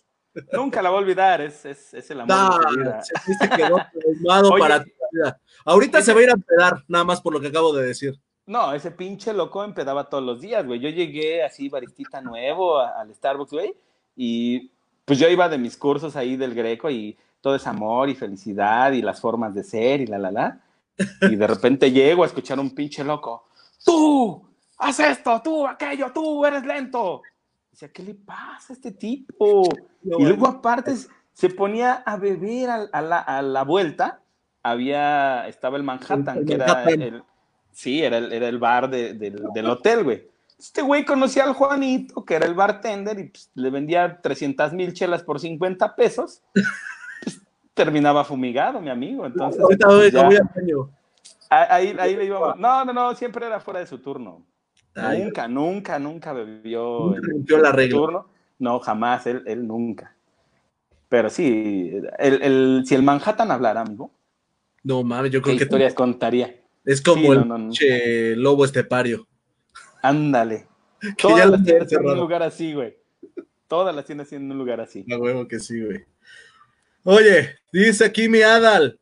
Nunca la voy a olvidar, es, es, es el amor No, de tu vida. se, quedó Oye. para la vida. Ahorita Oye. se va a ir a pedar, nada más por lo que acabo de decir. No, ese pinche loco empedaba todos los días, güey. Yo llegué así, baristita nuevo, a- al Starbucks, güey, y pues yo iba de mis cursos ahí del Greco y todo es amor y felicidad y las formas de ser y la, la, la. Y de repente llego a escuchar un pinche loco. ¡Tú! ¡Haz esto! ¡Tú! ¡Aquello! ¡Tú! ¡Eres lento! Decía, ¿qué le pasa a este tipo? No, Y luego aparte se ponía a beber a, a la, a la vuelta. Había, estaba el Manhattan, El que era el, sí, era el, era el bar de- del, del hotel, güey. Este güey conocía al Juanito, que era el bartender, y pues, le vendía 300 mil chelas por 50 pesos. Pues, terminaba fumigado, mi amigo. Entonces, pues, ya, voy al baño. Ahí, ahí le íbamos. No, no, no, siempre era fuera de su turno. Ay, Nunca, nunca, nunca bebió. Nunca rompió la regla. turno. No, jamás, él, él nunca. Pero sí, el, el- si el Manhattan hablara, amigo, No mames, yo ¿qué creo que historias contaría? es como Sí, el no, no, no. pinche lobo estepario. Ándale. Que Todas las tienes en un lugar así, güey. Todas las tienes en un lugar así. A huevo que sí, güey. Oye, dice aquí mi Adal.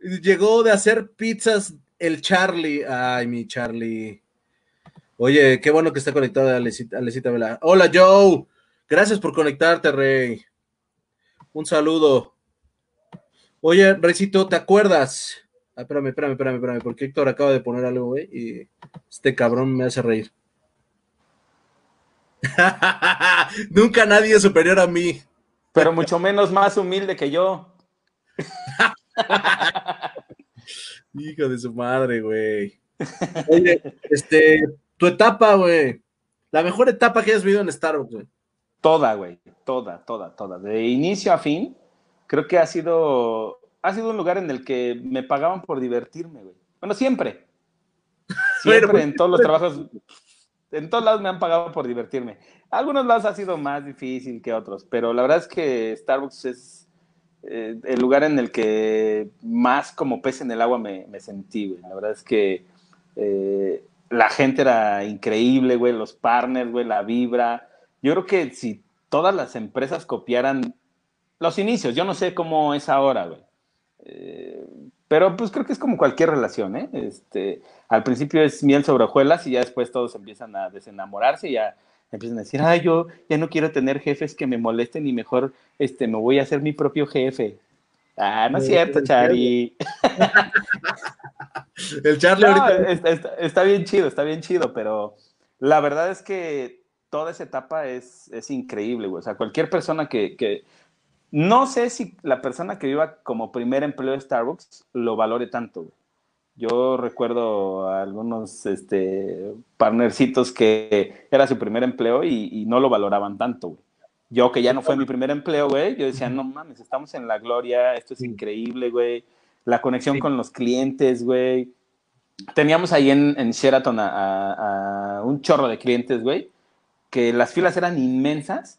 Llegó de hacer pizzas el Charlie. Ay, mi Charlie. Oye, qué bueno que está conectada Alecita, Alecita Vela. Hola, Joe. Gracias por conectarte, Rey. Un saludo. Oye, Recito, ¿te acuerdas? Ah, espérame, espérame, espérame, espérame, porque Héctor acaba de poner algo, güey, y este cabrón me hace reír. Nunca nadie es superior a mí. Pero mucho menos más humilde que yo. Hijo de su madre, güey. Oye, este, tu etapa, güey. La mejor etapa que hayas vivido en Starbucks, güey. Toda, güey. Toda, toda, toda. De inicio a fin, creo que ha sido, ha sido un lugar en el que me pagaban por divertirme, güey. Bueno, siempre. Siempre en todos los trabajos, en todos lados me han pagado por divertirme. Algunos lados ha sido más difícil que otros, pero la verdad es que Starbucks es eh, el lugar en el que más como pez en el agua me, sentí. La verdad es que eh, la gente era increíble, güey, los partners, güey, la vibra. Yo creo que si todas las empresas copiaran los inicios, yo no sé cómo es ahora, güey. Eh, pero pues creo que es como cualquier relación, ¿eh? Este, al principio es miel sobre hojuelas y ya después todos empiezan a desenamorarse y ya empiezan a decir, ay, yo ya no quiero tener jefes que me molesten y mejor este, me voy a hacer mi propio jefe. Ah, no es Eh, cierto, Chari. El Charlie No, ahorita. está, está- está bien chido, está bien chido, pero la verdad es que toda esa etapa es, es increíble, güey. O sea, cualquier persona que, que- No sé si la persona que viva como primer empleo de Starbucks lo valore tanto, güey. Yo recuerdo a algunos este, partnercitos que era su primer empleo y, y no lo valoraban tanto, güey. Yo que ya no fue mi primer empleo, güey, yo decía, no mames, estamos en la gloria, esto es increíble, güey. La conexión Sí. con los clientes, güey. Teníamos ahí en, en Sheraton a, a- a un chorro de clientes, güey, que las filas eran inmensas,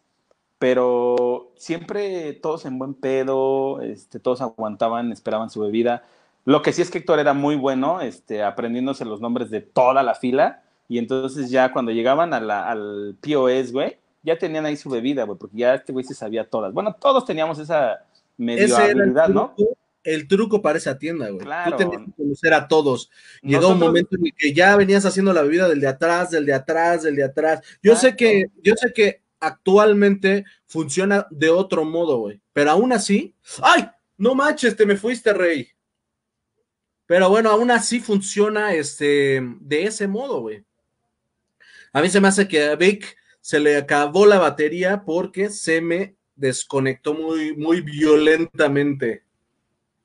pero siempre todos en buen pedo, este, todos aguantaban, esperaban su bebida. Lo que sí es que Héctor era muy bueno, este, aprendiéndose los nombres de toda la fila, y entonces ya cuando llegaban a la- al POS, güey, ya tenían ahí su bebida, güey, porque ya este güey se sabía todas. Bueno, todos teníamos esa medio Ese el habilidad, ¿no? el truco para esa tienda, güey. Claro. Tú tenías que conocer a todos. Llegó Nosotros- un momento en el que ya venías haciendo la bebida del de atrás, del de atrás, del de atrás. Yo sé que, yo sé que actualmente funciona de otro modo, güey. Pero aún así, ¡ay! No manches, te me fuiste, rey. Pero bueno, aún así funciona este, de ese modo, güey. A mí se me hace que a Vic se le acabó la batería porque se me desconectó muy, muy violentamente.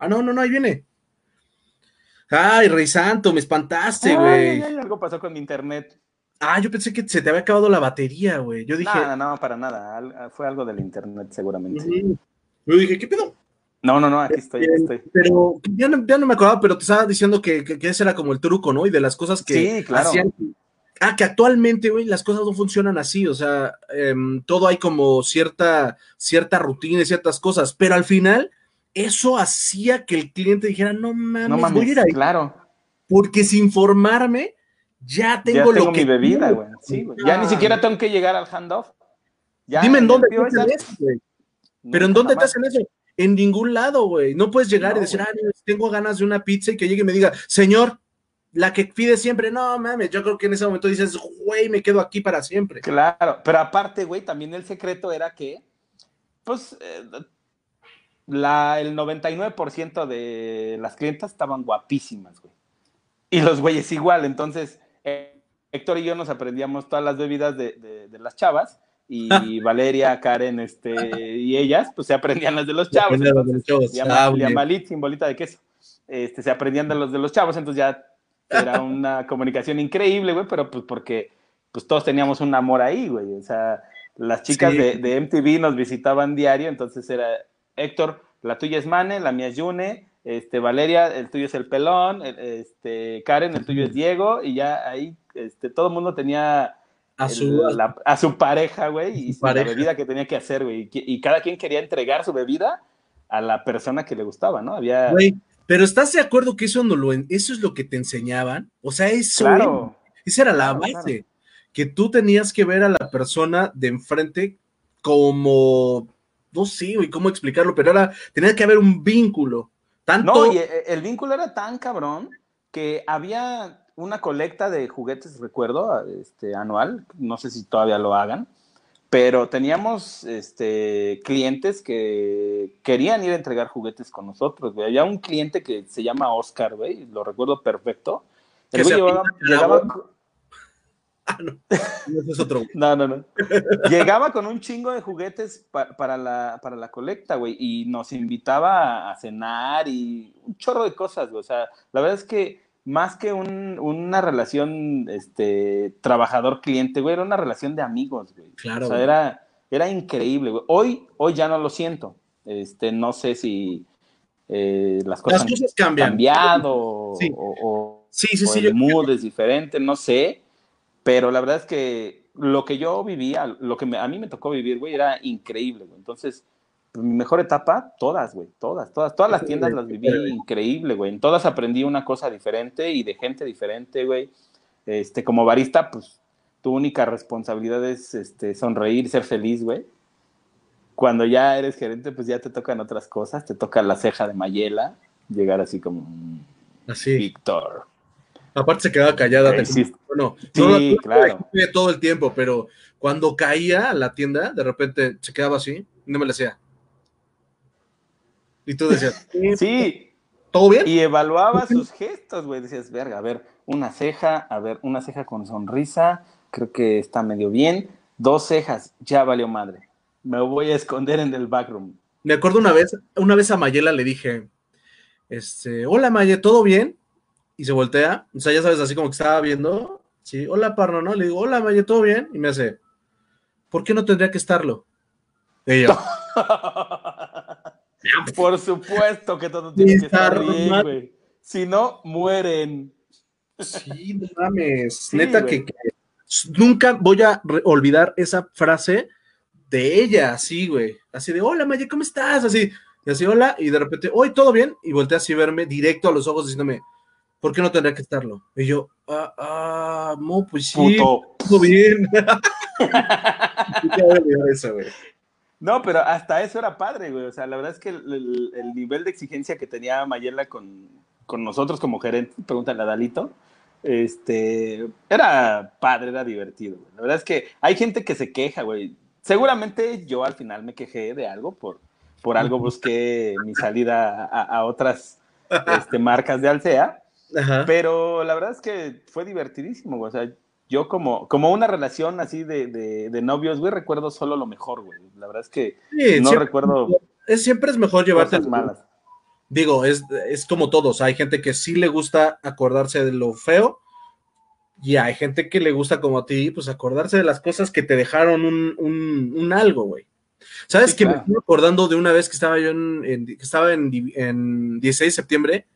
Ah, no, no, no, ahí viene. Ay, Rey Santo, me espantaste, güey. algo pasó con mi internet. Ah, yo pensé que se te había acabado la batería, güey. Yo dije, No, no, no, para nada. Fue algo del internet, seguramente. Yo dije, ¿qué pedo? No, no, no, aquí estoy, aquí estoy. Pero ya no, ya no me acordaba, pero te estaba diciendo que, que- que ese era como el truco, ¿no? Y de las cosas que Sí, claro. hacían. Ah, que actualmente, güey, las cosas no funcionan así, o sea, em, todo hay como cierta, cierta rutina y ciertas cosas, pero al final eso hacía que el cliente dijera, no mames, No voy a mames, ir ahí, claro. porque sin formarme ya tengo, ya tengo lo que mi bebida, güey. Sí, güey. Ya ni siquiera tengo que llegar al handoff. Ya, Dime en dónde te hacen eso, güey. Pero ¿en dónde te hacen eso? En ningún lado, güey. No puedes llegar No, y decir, ah, tengo ganas de una pizza y que llegue y me diga, señor, la que pide siempre, no mames, yo creo que en ese momento dices, güey, me quedo aquí para siempre. Claro, pero aparte, güey, también el secreto era que, pues, eh, la, el 99% de las clientas estaban guapísimas, güey. Y los güeyes igual, entonces, eh, Héctor y yo nos aprendíamos todas las bebidas de, de- de las chavas y Valeria, Karen, este, y ellas, pues se aprendían las de los chavos. De entonces, los chavos. Liama- Ah, sin bolita de queso. Este, se aprendían de los de los chavos, entonces ya era una comunicación increíble, güey, pero pues porque pues todos teníamos un amor ahí, güey. O sea, las chicas Sí. de, de MTV nos visitaban diario, entonces era Héctor, la tuya es Mane, la mía es Yune, este, Valeria, el tuyo es el pelón, el- este, Karen, el tuyo es Diego, y ya ahí este, todo el mundo tenía A el- su, la- a su pareja, güey, y pareja. la bebida que tenía que hacer, güey. Y, cada quien quería entregar su bebida a la persona que le gustaba, ¿no? Había. güey, pero ¿estás de acuerdo que eso, no lo, eso es lo que te enseñaban? O sea, eso, claro. esa era la Claro, base, que tú tenías que ver a la persona de enfrente como, no sé, güey, cómo explicarlo, pero era, tenía que haber un vínculo. Tanto, No, y eh, el vínculo era tan cabrón que había una colecta de juguetes, recuerdo, este, anual, no sé si todavía lo hagan, pero teníamos este, clientes que querían ir a entregar juguetes con nosotros, güey. Había un cliente que se llama Oscar, güey, lo recuerdo perfecto. El güey llevaba, llegaba. Ah, no, es otro. no, no, no. Llegaba con un chingo de juguetes pa- para, la, para la colecta, güey, y nos invitaba a cenar y un chorro de cosas, güey. O sea, la verdad es que más que un- una relación este, trabajador-cliente, güey, era una relación de amigos, güey. Claro, O sea, güey. era, era increíble, güey. Hoy, hoy ya no lo siento. Este, no sé si eh, las cosas Las han cambian. cambiado Sí. o- o, Sí, sí, o sí. el yo- mood es diferente, no sé, pero la verdad es que lo que yo vivía, lo que me- a mí me tocó vivir, güey, era increíble, güey. Entonces, mi mejor etapa, todas, güey, todas, todas, todas las tiendas las viví increíble, güey. En todas aprendí una cosa diferente y de gente diferente, güey. Este, como barista, pues, tu única responsabilidad es este, sonreír, ser feliz, güey. Cuando ya eres gerente, pues ya te tocan otras cosas, te toca la ceja de Mayela, llegar así como, "Mm, Así. Víctor. Aparte se quedaba callada. Eh, te- sí. Bueno, Sí, no, no- no claro. la todo el tiempo, pero cuando caía a la tienda, de repente se quedaba así, no me la hacía. Y tú decías, Sí, ¿todo bien? y evaluaba sus gestos, güey. Decías, verga, a ver, una ceja, a ver, una ceja con sonrisa, creo que está medio bien. Dos cejas, ya valió madre. Me voy a esconder en el backroom. Me acuerdo una vez, una vez a Mayela le dije, este, hola Maye, ¿todo bien? Y se voltea, o sea, ya sabes, así como que estaba viendo, sí, hola Parno, ¿no? Le digo, hola Maye, ¿todo bien? Y me hace, ¿por qué no tendría que estarlo? Y yo, Por supuesto que todo tiene que estar bien, güey. Si no, mueren. sí, no mames, Sí, neta que, que nunca voy a olvidar esa frase de ella, así, güey, así de, hola Maye, ¿cómo estás? Así, y así, hola, y de repente, hoy todo bien, y voltea así a verme directo a los ojos diciéndome, ¿por qué no tendría que estarlo? Y yo, ah, ah, no, pues sí, Puto. todo bien. Eso, güey. No, pero hasta eso era padre, güey. O sea, la verdad es que el, nivel de exigencia que tenía Mayela con, con nosotros como gerente, pregúntale a Dalito, este, era padre, era divertido. La verdad es que hay gente que se queja, güey. Seguramente yo al final me quejé de algo, por, por algo busqué mi salida a, otras este, marcas de Alsea, pero la verdad es que fue divertidísimo, güey. O sea, yo como, como una relación así de, de, novios, güey, recuerdo solo lo mejor, güey. La verdad es que no recuerdo... Es, siempre es mejor llevarte malas. Digo, es, es como todos, hay gente que sí le gusta acordarse de lo feo y hay gente que le gusta como a ti, pues acordarse de las cosas que te dejaron un, un, algo, güey. ¿Sabes que me estoy acordando de una vez que estaba yo en, que estaba en, en 16 de septiembre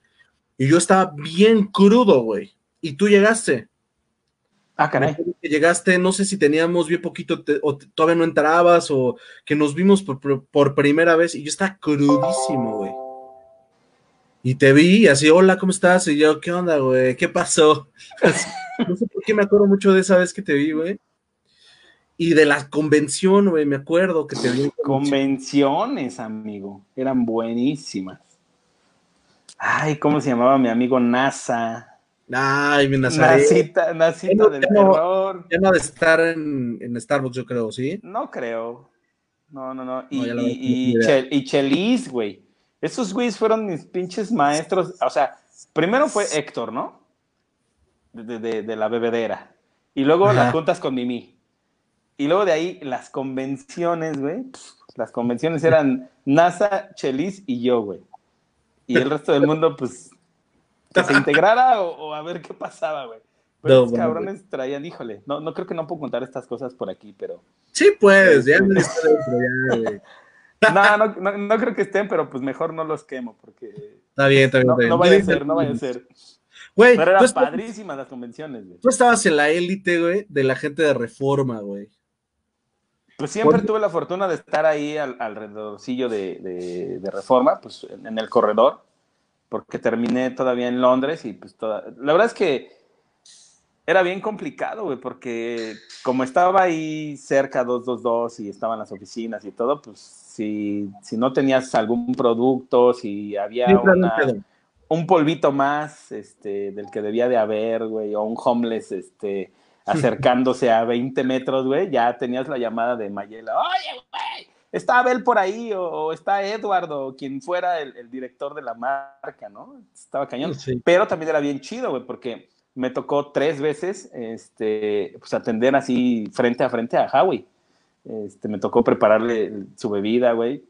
y yo estaba bien crudo, güey. Y tú llegaste. Ah, caray. Que llegaste, no sé si teníamos bien poquito o todavía no entrabas o que nos vimos por, por primera vez y yo estaba crudísimo, güey. Y te vi así, hola, ¿cómo estás? Y yo, ¿qué onda, güey? ¿Qué pasó? no sé por qué me acuerdo mucho de esa vez que te vi, güey. Y de la convención, güey, me acuerdo que te vi. Convenciones, amigo, eran buenísimas. Ay, ¿cómo se llamaba mi amigo NASA? Ay, mi NASA. Nacita, Nacita del terror. Ya no de estar en, en, Starbucks, yo creo, ¿sí? No creo. No, no, no. Y, y, y Chelis, güey. Esos güeyes fueron mis pinches maestros. O sea, primero fue Héctor, ¿no? De, la bebedera. Y luego las juntas con Mimi. Y luego de ahí las convenciones, güey. Las convenciones eran NASA, Chelis y yo, güey. Y el resto del mundo, pues, que se integrara o, a ver qué pasaba, güey. Pero los cabrones traían, híjole, no, no creo que no puedo contar estas cosas por aquí, pero. Sí, pues, ya no está dentro, ya, güey. No, no, no, creo que estén, pero pues mejor no los quemo porque. Está bien, está bien. No, no vaya a ser, no vaya a ser. Güey, pero eran padrísimas las convenciones, güey. Tú estabas en la élite, güey, de la gente de reforma, güey. Pues siempre tuve la fortuna de estar ahí al, alrededorcillo de, de, reforma, pues en, el corredor, porque terminé todavía en Londres y pues toda. La verdad es que era bien complicado, güey, porque como estaba ahí cerca 222 y estaban las oficinas y todo, pues si, si no tenías algún producto, si había un polvito más este, del que debía de haber, güey, o un homeless este, acercándose a 20 metros, güey, ya tenías la llamada de Mayela, oye, güey, está Abel por ahí, o, está Eduardo, quien fuera el, director de la marca, ¿no? Estaba cañón. Pero también era bien chido, güey, porque me tocó tres veces este, pues, atender así frente a frente a Howie. Este, me tocó prepararle su bebida, güey.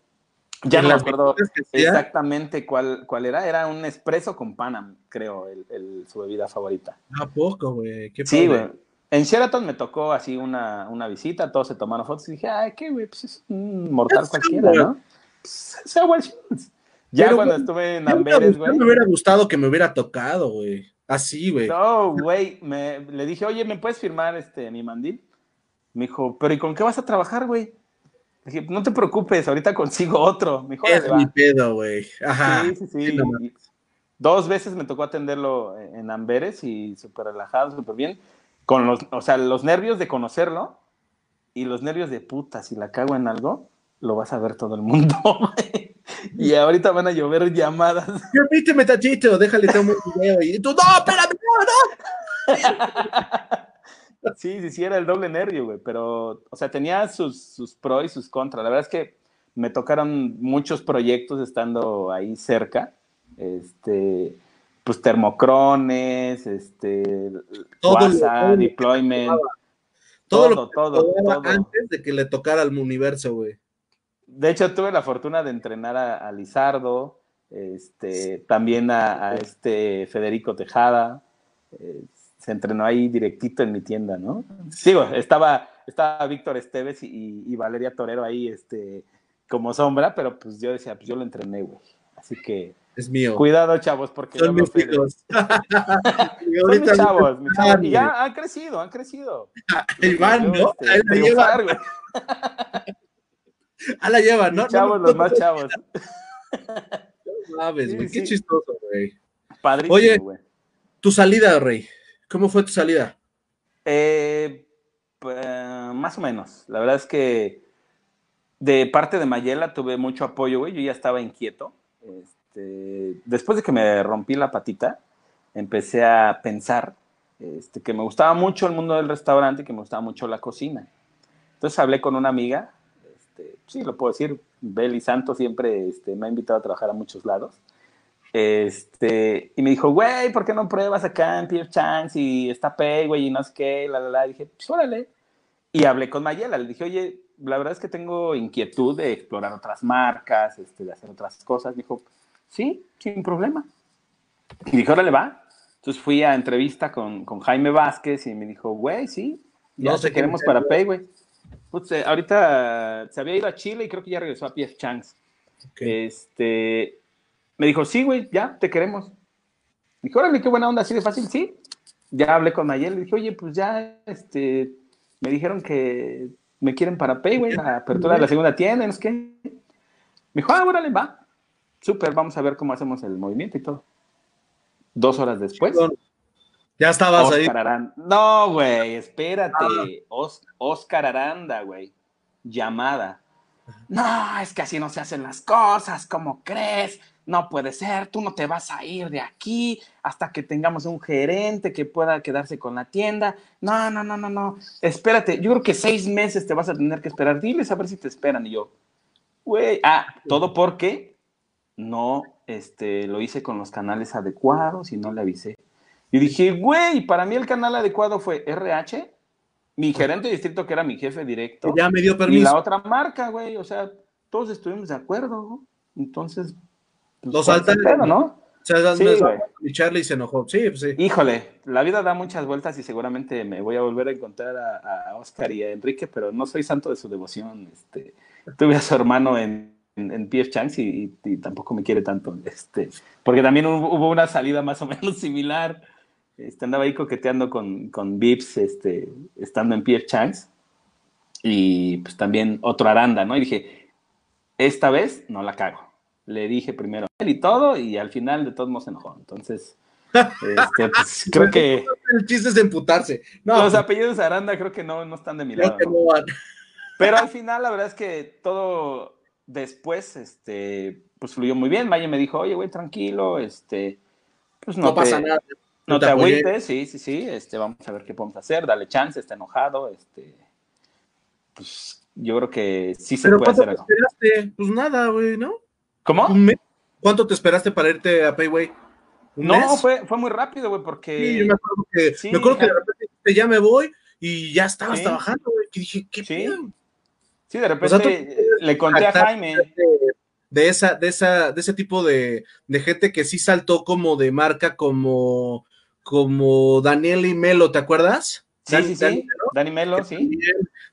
Ya no me acuerdo exactamente cuál, cuál era. Era un espresso con Panam, creo, el, su bebida favorita. ¿A poco, güey? Sí, güey. En Sheraton me tocó así una, una, visita, todos se tomaron fotos y dije, ay, qué, güey, pues es un mortal cualquiera, ¿no? Pues, sea Ya cuando estuve en Amberes, güey. Me hubiera gustado que me hubiera tocado, güey. Así, güey. No, güey, le dije, oye, ¿me puedes firmar este, mi mandil? Me dijo, ¿pero y con qué vas a trabajar, güey? Dije, no te preocupes, ahorita consigo otro. Me dijo, es mi pedo, güey. Ajá. Sí, sí, sí. Dos veces me tocó atenderlo en Amberes y súper relajado, súper bien. Con los, o sea, los nervios de conocerlo y los nervios de puta, si la cago en algo, lo vas a ver todo el mundo. Y ahorita van a llover llamadas. Permíteme, tachito, déjale tomar un video. Y tú, no, espérame, no, no. Sí, sí, sí, era el doble nervio, güey, pero, o sea, tenía sus, sus pros y sus contras. La verdad es que me tocaron muchos proyectos estando ahí cerca, este, pues termocrones, este, todo deployment, todo, todo, todo, antes de que le tocara al universo, güey. De hecho, tuve la fortuna de entrenar a, Lizardo, este, también a, este Federico Tejada, eh, se entrenó ahí directito en mi tienda, ¿no? Sigo, estaba, estaba Víctor Esteves y, Valeria Torero ahí, este, como sombra, pero pues yo decía, pues yo lo entrené, güey. Así que. Es mío. Cuidado, chavos, porque. Son mis hijos. Son mis chavos, mis chavos. Y ya han crecido, han crecido. Van, ¿no? Este, la llevan. Güey. Ah, la llevan, ¿no? chavos, los más chavos. No mames, güey. Qué chistoso, güey. Padrísimo, Oye, tu salida, Rey. ¿Cómo fue tu salida? Eh, pues, más o menos. La verdad es que de parte de Mayela tuve mucho apoyo, güey. Yo ya estaba inquieto. Este, después de que me rompí la patita, empecé a pensar este, que me gustaba mucho el mundo del restaurante y que me gustaba mucho la cocina. Entonces hablé con una amiga, este, sí, lo puedo decir, Beli Santos siempre este, me ha invitado a trabajar a muchos lados. Este, y me dijo, güey, ¿por qué no pruebas acá en Pierre Chance y está Pay, güey, y no sé qué, la, la, la. dije, pues órale. Y hablé con Mayela, le dije, oye, la verdad es que tengo inquietud de explorar otras marcas, este, de hacer otras cosas. Dijo, sí, sin problema. Y dije, órale, va. Entonces fui a entrevista con, con Jaime Vázquez y me dijo, güey, sí, ya no te queremos para Pay, güey. Pues, eh, ahorita se había ido a Chile y creo que ya regresó a PF. Okay. Este, me dijo, sí, güey, ya, te queremos. Dije, órale, qué buena onda, así de fácil, sí. Ya hablé con Mayel, le dije, oye, pues ya, este, me dijeron que me quieren para Pay, güey, la apertura de la segunda tienda, ¿no es qué? Me dijo, ah, órale, va. Súper, vamos a ver cómo hacemos el movimiento y todo. Dos horas después. Ya estabas Oscar ahí. Aranda. No, güey, espérate. Os Oscar Aranda, güey. Llamada. No, es que así no se hacen las cosas, ¿cómo crees? No puede ser, tú no te vas a ir de aquí hasta que tengamos un gerente que pueda quedarse con la tienda. No, no, no, no, no. Espérate, yo creo que seis meses te vas a tener que esperar. Diles a ver si te esperan. Y yo, güey, ah, todo porque no este, lo hice con los canales adecuados y no le avisé. Y dije, güey, para mí el canal adecuado fue RH, mi gerente de distrito, que era mi jefe directo. Ya me dio permiso. Y la otra marca, güey, o sea, todos estuvimos de acuerdo. Entonces. Pues, Lo saltan, pedo, ¿no? O sea, sí, y Charlie se enojó. Sí, pues sí. Híjole, la vida da muchas vueltas y seguramente me voy a volver a encontrar a, a Oscar y a Enrique, pero no soy santo de su devoción. Este, tuve a su hermano en, en, PF Chance y, y, y, tampoco me quiere tanto. Este, porque también hubo, hubo una salida más o menos similar. Este, andaba ahí coqueteando con, con Vips, este, estando en PF Chance. Y pues también otro Aranda, ¿no? Y dije, esta vez no la cago. Le dije primero a él y todo, y al final de todos modos se enojó. Entonces, este, pues, creo que. El chiste es de emputarse. No, los apellidos Aranda creo que no, no están de mi lado. ¿no? Pero al final, la verdad es que todo después, este, pues fluyó muy bien. Maya me dijo, oye, güey, tranquilo, este, pues no, no te, pasa nada. no te, te agüites, sí, sí, sí, este, vamos a ver qué podemos hacer, dale chance, está enojado, este, pues yo creo que sí se Pero puede hacer algo. Esperaste? Pues nada, güey, ¿no? ¿Cómo? ¿Cuánto te esperaste para irte a Payway? No, mes? fue, fue muy rápido, güey, porque... Sí, yo me acuerdo que, sí, me acuerdo que de repente ya me voy y ya estabas sí. trabajando, güey, que dije, ¿qué sí. Pedo? Sí, de repente o sea, le conté a Jaime. De, de, esa, de, esa, de ese tipo de, de gente que sí saltó como de marca, como, como Daniel y Melo, ¿te acuerdas? Sí, Dan, sí, sí. Dani Melo, Dani Melo sí.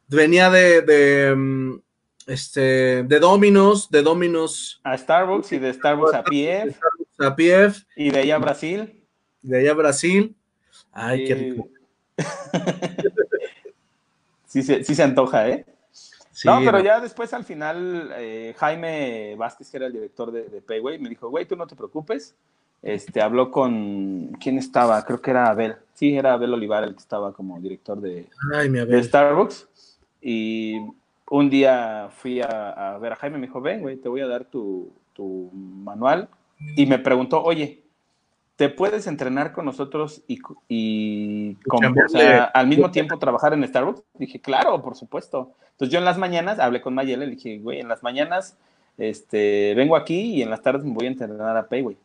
Venía de, de, este, de Dominos, de Dominos. A Starbucks y de Starbucks a PF. Starbucks a PF. Y de allá a Brasil. De allá a Brasil. Ay, qué rico. sí, sí, sí se antoja, ¿eh? Sí, no, pero no. ya después al final eh, Jaime Vázquez, que era el director de, de Payway, me dijo, güey, tú no te preocupes. Este, habló con, ¿quién estaba? Creo que era Abel. Sí, era Abel Olivar el que estaba como director de, Ay, de Starbucks. Y un día fui a, a, ver a Jaime, me dijo, ven, güey, te voy a dar tu, tu manual. Y me preguntó, oye, ¿te puedes entrenar con nosotros y, y con, o sea, al mismo tiempo trabajar en Starbucks? Dije, claro, por supuesto. Entonces yo en las mañanas hablé con Mayela y le dije, güey, en las mañanas este, vengo aquí y en las tardes me voy a entrenar a Pay, güey.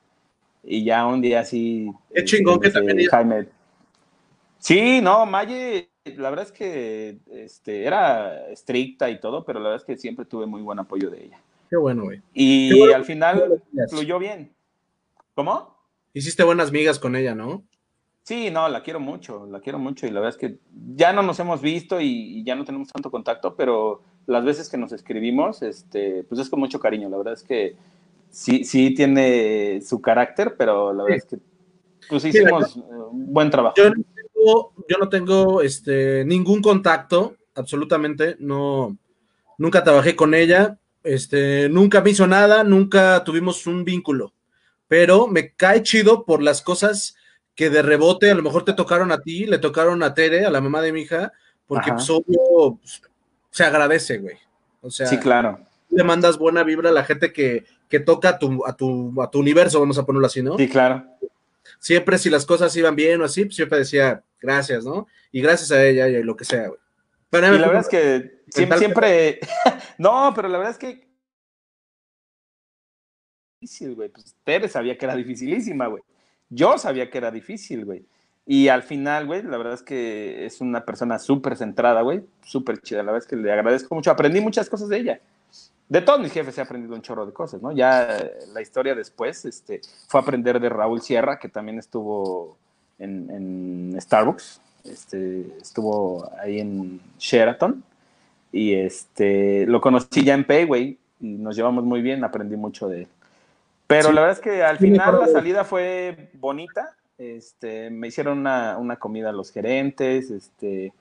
Y ya un día así. Qué chingón este, que también. Jaime. Sí, no, Maye, la verdad es que este, era estricta y todo, pero la verdad es que siempre tuve muy buen apoyo de ella. Qué bueno, güey. Y bueno, al final fluyó bien. ¿Cómo? Hiciste buenas migas con ella, ¿no? Sí, no, la quiero mucho, la quiero mucho y la verdad es que ya no nos hemos visto y, y, ya no tenemos tanto contacto, pero las veces que nos escribimos, este, pues es con mucho cariño. La verdad es que sí, sí tiene su carácter, pero la verdad sí. es que pues hicimos un buen trabajo. Yo no tengo, yo no tengo este, ningún contacto, absolutamente, no, nunca trabajé con ella, este, nunca me hizo nada, nunca tuvimos un vínculo, pero me cae chido por las cosas que de rebote a lo mejor te tocaron a ti, le tocaron a Tere, a la mamá de mi hija, porque pues, obvio, pues, se agradece, güey. O sea, sí, claro. Le mandas buena vibra a la gente que, que toca a tu, a, tu, a tu universo, vamos a ponerlo así, ¿no? Sí, claro. Siempre si las cosas iban bien o así, pues siempre decía gracias, ¿no? Y gracias a ella y lo que sea, güey. Pero y la verdad es que siempre, siempre... no, pero la verdad es que difícil, güey. Pues Tere sabía que era dificilísima, güey. Yo sabía que era difícil, güey. Y al final, güey, la verdad es que es una persona súper centrada, güey, súper chida. La verdad es que le agradezco mucho. Aprendí muchas cosas de ella. De todos mis jefes he aprendido un chorro de cosas, ¿no? Ya la historia después este, fue aprender de Raúl Sierra, que también estuvo en, en Starbucks. Este, estuvo ahí en Sheraton. Y este, lo conocí ya en Pay, güey, y nos llevamos muy bien, aprendí mucho de él. Pero la verdad es que al final la salida fue bonita. Este, me hicieron una, una, comida los gerentes, este,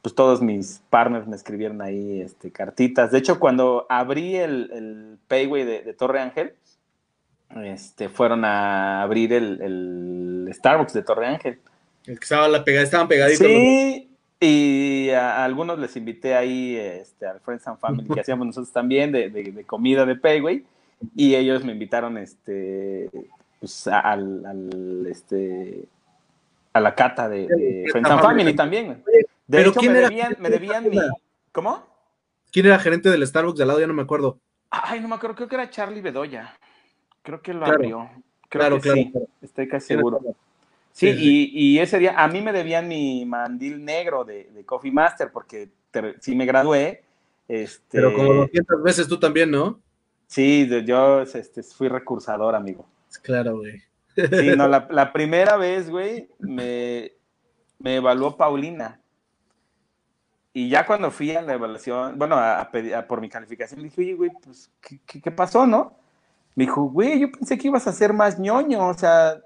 pues todos mis partners me escribieron ahí este, cartitas. De hecho, cuando abrí el, el Payway de, Torre Ángel, este, fueron a abrir el, el, Starbucks de Torre Ángel. El que estaba la pegada, estaban pegaditos. Sí, y a, algunos les invité ahí este, al Friends and Family que hacíamos nosotros también de, de, de comida de Payway y ellos me invitaron este pues, al, este a la cata de, de Friends and Family también. De hecho, me, debían, me debían mi. ¿Cómo? ¿Quién era gerente del Starbucks de al lado? Ya no me acuerdo. Ay, no me acuerdo, creo que era Charlie Bedoya. Creo que lo abrió. claro, claro, sí. Estoy casi seguro. Sí, Y, y, ese día a mí me debían mi mandil negro de, de Coffee Master porque sí me gradué. Este... Pero como 200 veces tú también, ¿no? Sí, yo este, fui recursador, amigo. Claro, güey. Sí, no, la, primera vez, güey, me, me, evaluó Paulina. Y ya cuando fui a la evaluación, bueno, a, por mi calificación, dije, oye, güey, pues, ¿qué, ¿qué, pasó, no? Me dijo, güey, yo pensé que ibas a ser más ñoño, o sea,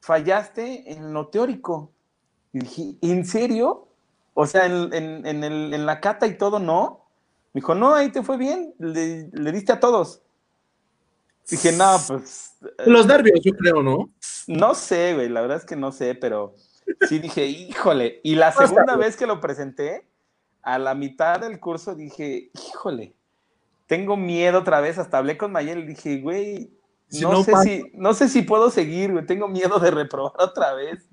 fallaste en lo teórico. Y dije, ¿en serio? O sea, en, en, en, el, en la cata y todo, ¿no? Me dijo, no, ahí te fue bien, le, diste a todos. Dije, no, pues. Los nervios, yo creo, ¿no? No sé, güey, la verdad es que no sé, pero sí dije, híjole. Y la segunda vez que lo presenté, a la mitad del curso dije, híjole, tengo miedo otra vez. Hasta hablé con Mayel y dije, güey, no, sé si, no sé si puedo seguir, güey, tengo miedo de reprobar otra vez.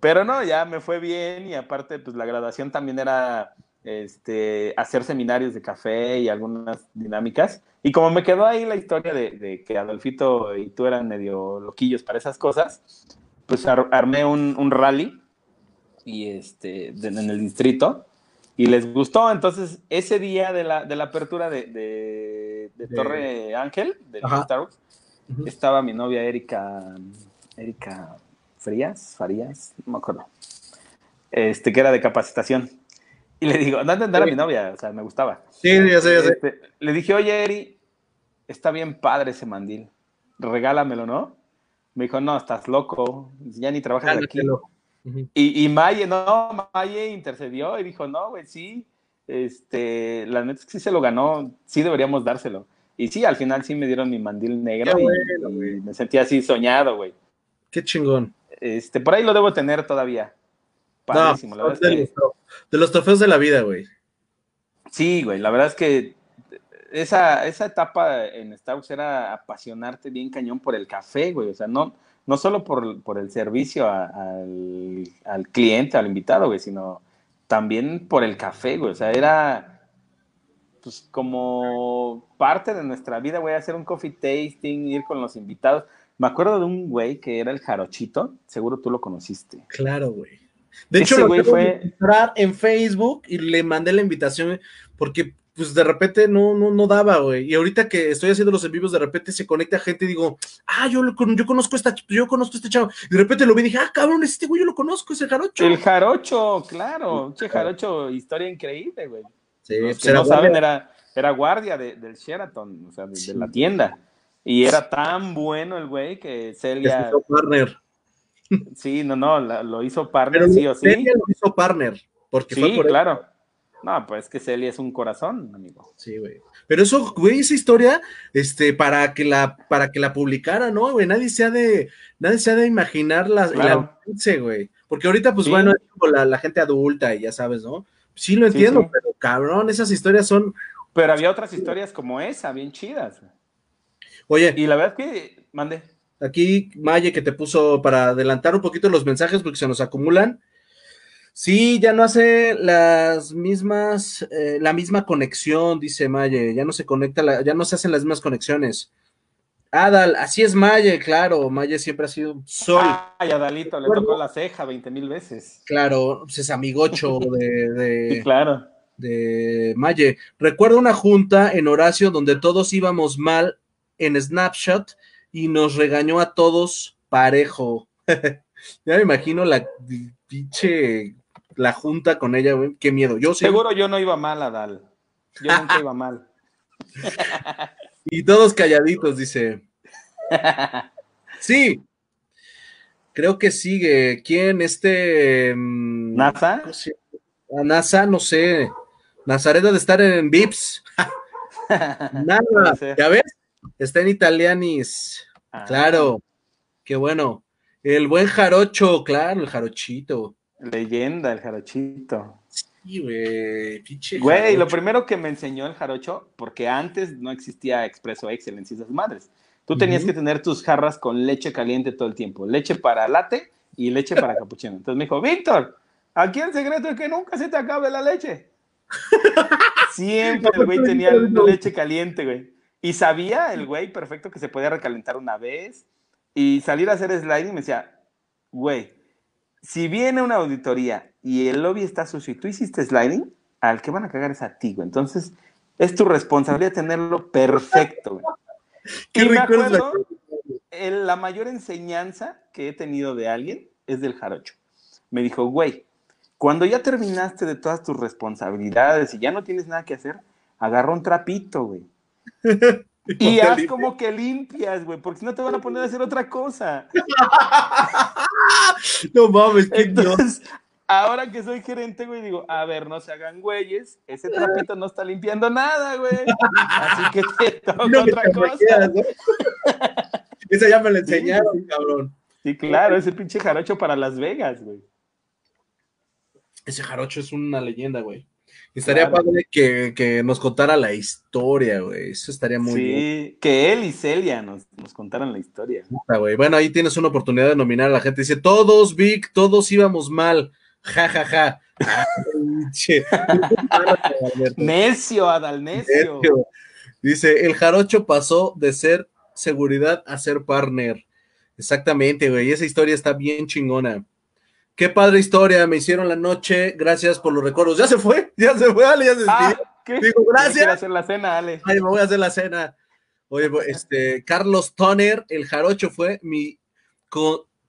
Pero no, ya me fue bien y aparte, pues la graduación también era este, hacer seminarios de café y algunas dinámicas. Y como me quedó ahí la historia de, que Adolfito y tú eran medio loquillos para esas cosas, pues armé un, rally y este, en el distrito y les gustó. Entonces, ese día de la, de la apertura de, Torre Ángel, de estaba mi novia Erika, Erika Frías, Farías, no me acuerdo, este, que era de capacitación. Y le digo, no entender a mi novia, o sea, me gustaba. Sí, ya sé, ya sé. Este, le dije, oye, Eri, está bien padre ese mandil, regálamelo, ¿no? Me dijo, no, estás loco, ya ni trabajas aquí. Y, y Maye, no, Maye intercedió y dijo, no, güey, sí, este, la neta es que sí se lo ganó, sí deberíamos dárselo. Y sí, al final sí me dieron mi mandil negro y, me sentí así soñado, güey. Qué chingón. Este, por ahí lo debo tener todavía. Padrísimo, la verdad es que de los trofeos de la vida, güey. Sí, güey, la verdad es que esa, esa etapa en Starbucks era apasionarte bien cañón por el café, güey. O sea, no, no solo por, el servicio al, al, cliente, al invitado, güey, sino también por el café, güey. O sea, era pues como parte de nuestra vida, güey, hacer un coffee tasting, ir con los invitados. Me acuerdo de un güey que era el jarochito, seguro tú lo conociste. Claro, güey. De hecho, lo güey fue entrar en Facebook y le mandé la invitación porque pues de repente no, no, no daba, güey. Y ahorita que estoy haciendo los en vivos, de repente se conecta gente y digo, ah, yo, yo conozco esta, yo conozco a este chavo. Y de repente lo vi y dije, ah, cabrón, este güey yo lo conozco, es el jarocho. El jarocho, claro, che jarocho, historia increíble, güey. Sí, Los que no saben, era, era guardia de, del Sheraton, o sea, de, la tienda. Y era tan bueno el güey que Celia. partner. Sí, no, no, lo hizo partner, sí o sí. Celia lo hizo partner. Porque sí, claro. No, pues que Celia es un corazón, amigo. Sí, güey. Pero eso, güey, esa historia, este, para que la, para que la publicara, ¿no, güey? Nadie se ha de, nadie se ha de imaginar la, la güey. Porque ahorita, pues bueno, la, la, gente adulta y ya sabes, ¿no? Sí lo entiendo, pero cabrón, esas historias son Pero había otras historias como esa, bien chidas. Oye. Y la verdad es que, mande. Aquí, Maye, que te puso para adelantar un poquito los mensajes porque se nos acumulan. Sí, ya no hace las mismas, eh, la misma conexión, dice Maye, ya no se conecta, ya no se hacen las mismas conexiones. Adal, así es Maye, claro, Maye siempre ha sido un sol. Ay, Adalito, le tocó la ceja 20 mil veces. Claro, pues es amigocho de, de, claro. de Maye. Recuerdo una junta en Horacio donde todos íbamos mal en Snapshot y nos regañó a todos parejo. ya me imagino la pinche la junta con ella, güey. Qué miedo. Yo Seguro yo no iba mal, Adal. Yo nunca iba mal. y todos calladitos, dice. Sí. Creo que sigue. ¿Quién? Este. Mm, ¿NASA? A NASA, no sé. Nazaret de estar en Vips. Nada. ¿Ya ves? Está en Italianis. Ah. Claro. Qué bueno. El buen jarocho, claro, el jarochito. Leyenda, el jarochito. Sí, güey, pinche. Güey, lo primero que me enseñó el jarocho, porque antes no existía Expreso Excellence y esas madres. Tú tenías que tener tus jarras con leche caliente todo el tiempo. Leche para latte y leche para capuchino. Entonces me dijo, Víctor, aquí el secreto es que nunca se te acabe la leche. Siempre el güey tenía leche caliente, güey. Y sabía el güey perfecto que se podía recalentar una vez y salir a hacer sliding me decía, güey, si viene una auditoría y el lobby está sucio y tú hiciste sliding, al que van a cagar es a ti, güey. Entonces, es tu responsabilidad tenerlo perfecto, güey. y me acuerdo, la mayor enseñanza que he tenido de alguien es del jarocho. Me dijo, güey, cuando ya terminaste de todas tus responsabilidades y ya no tienes nada que hacer, agarra un trapito, güey. Y haz como que limpias, güey, porque si no te van a poner a hacer otra cosa. no mames, qué Entonces, ahora que soy gerente, güey, digo, a ver, no se hagan güeyes, ese trapito no está limpiando nada, güey. Así que te toca otra cosa. Esa ya me la enseñaron, cabrón. Sí, claro, ese pinche jarocho para Las Vegas, güey. Ese jarocho es una leyenda, güey. Estaría padre que, nos contara la historia, güey. Eso estaría muy bien. Sí, que él y Celia nos, contaran la historia. Bueno, ahí tienes una oportunidad de nominar a la gente. Dice, todos, Vic, todos íbamos mal. Ja, ja, ja. necio, Adal, necio. Dice, el jarocho pasó de ser seguridad a ser partner. Exactamente, güey. Esa historia está bien chingona. Qué padre historia, me hicieron la noche, gracias por los recuerdos. Ya se fue, ya se fue, Ale, ya se ah, Digo, gracias. hacer la cena, Ale. Ay, me voy a hacer la cena. Oye, este, Carlos Toner, el jarocho, fue mi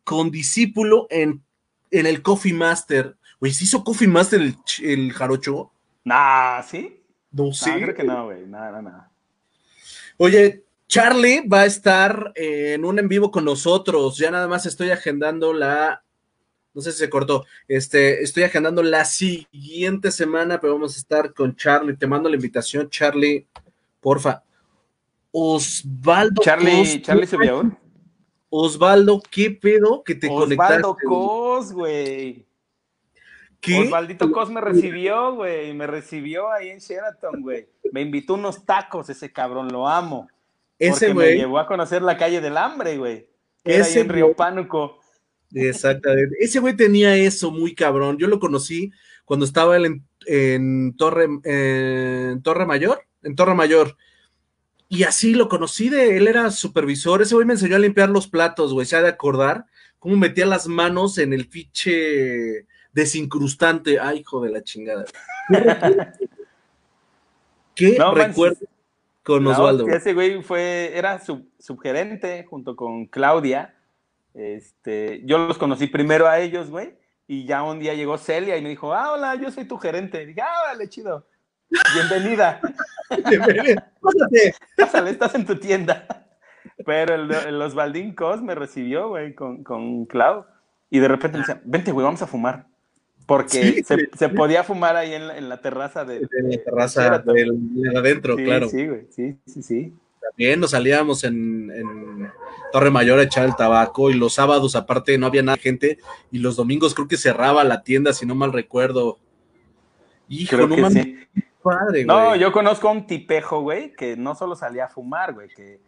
condiscípulo en, en el Coffee Master. Oye, ¿se hizo Coffee Master el, el jarocho? Nah, ¿sí? No sé. No, creo que no, güey, nada, nada. Oye, Charlie va a estar en un en vivo con nosotros. Ya nada más estoy agendando la no sé si se cortó. Este, estoy agendando la siguiente semana, pero vamos a estar con Charlie. Te mando la invitación, Charlie, porfa. Osvaldo. Charlie, Charlie Subiaur. Osvaldo, ¿qué pedo que te conectaste? Osvaldo Cos, güey. ¿Qué? Osvaldito Cos me recibió, güey. Me recibió ahí en Sheraton, güey. Me invitó unos tacos, ese cabrón, lo amo. Ese güey. Me llevó a conocer la calle del hambre, güey. Ese ahí en Río Pánuco. Exactamente. Ese güey tenía eso muy cabrón. Yo lo conocí cuando estaba él en, Torre, en Torre Mayor, en Torre Mayor. Y así lo conocí de él, era supervisor. Ese güey me enseñó a limpiar los platos, güey. Se ha de acordar cómo metía las manos en el fiche desincrustante. Ay, hijo de la chingada. ¿Qué recuerdo con Osvaldo? ese güey fue, era subgerente junto con Claudia este, yo los conocí primero a ellos, güey, y ya un día llegó Celia y me dijo, ah, hola, yo soy tu gerente. Y dije, ah, vale, chido. Bienvenida. Bienvenida. Pásate. Pásale, estás en tu tienda. Pero el, el Osvaldín Cos me recibió, güey, con, con Clau. Y de repente me decía, vente, güey, vamos a fumar. Porque se, se, podía fumar ahí en la, en la terraza de... La terraza de, adentro, claro. Sí, güey, sí, sí, sí. También nos salíamos en, en, Torre Mayor a echar el tabaco y los sábados aparte no había nada de gente y los domingos creo que cerraba la tienda, si no mal recuerdo. Hijo, no mames. padre, güey. No, yo conozco a un tipejo, güey, que no solo salía a fumar, güey, que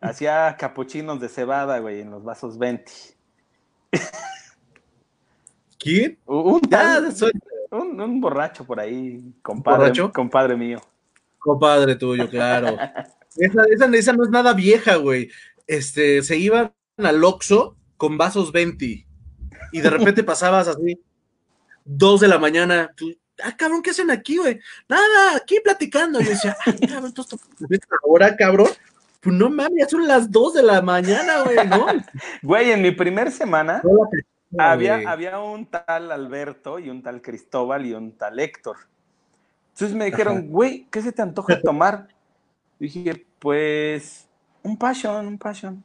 hacía capuchinos de cebada, güey, en los vasos 20. ¿Quién? Un, Ya, tal- soy un, un borracho por ahí, compadre, ¿Borracho? compadre mío. compadre tuyo, claro. esa, esa, esa no es nada vieja, güey. Este, se iban al Oxxo con vasos 20 y de repente pasabas así, dos de la mañana, tú, ah, cabrón, ¿qué hacen aquí, güey? Nada, aquí platicando. Y yo decía, ah, cabrón, entonces, ahora, cabrón, pues no mames, ya son las dos de la mañana, güey, ¿no? Güey, en mi primer semana No había, güey. había un tal Alberto y un tal Cristóbal y un tal Héctor. Entonces me dijeron, güey, ¿qué se te antoja tomar? Dije, pues, un passion, un passion.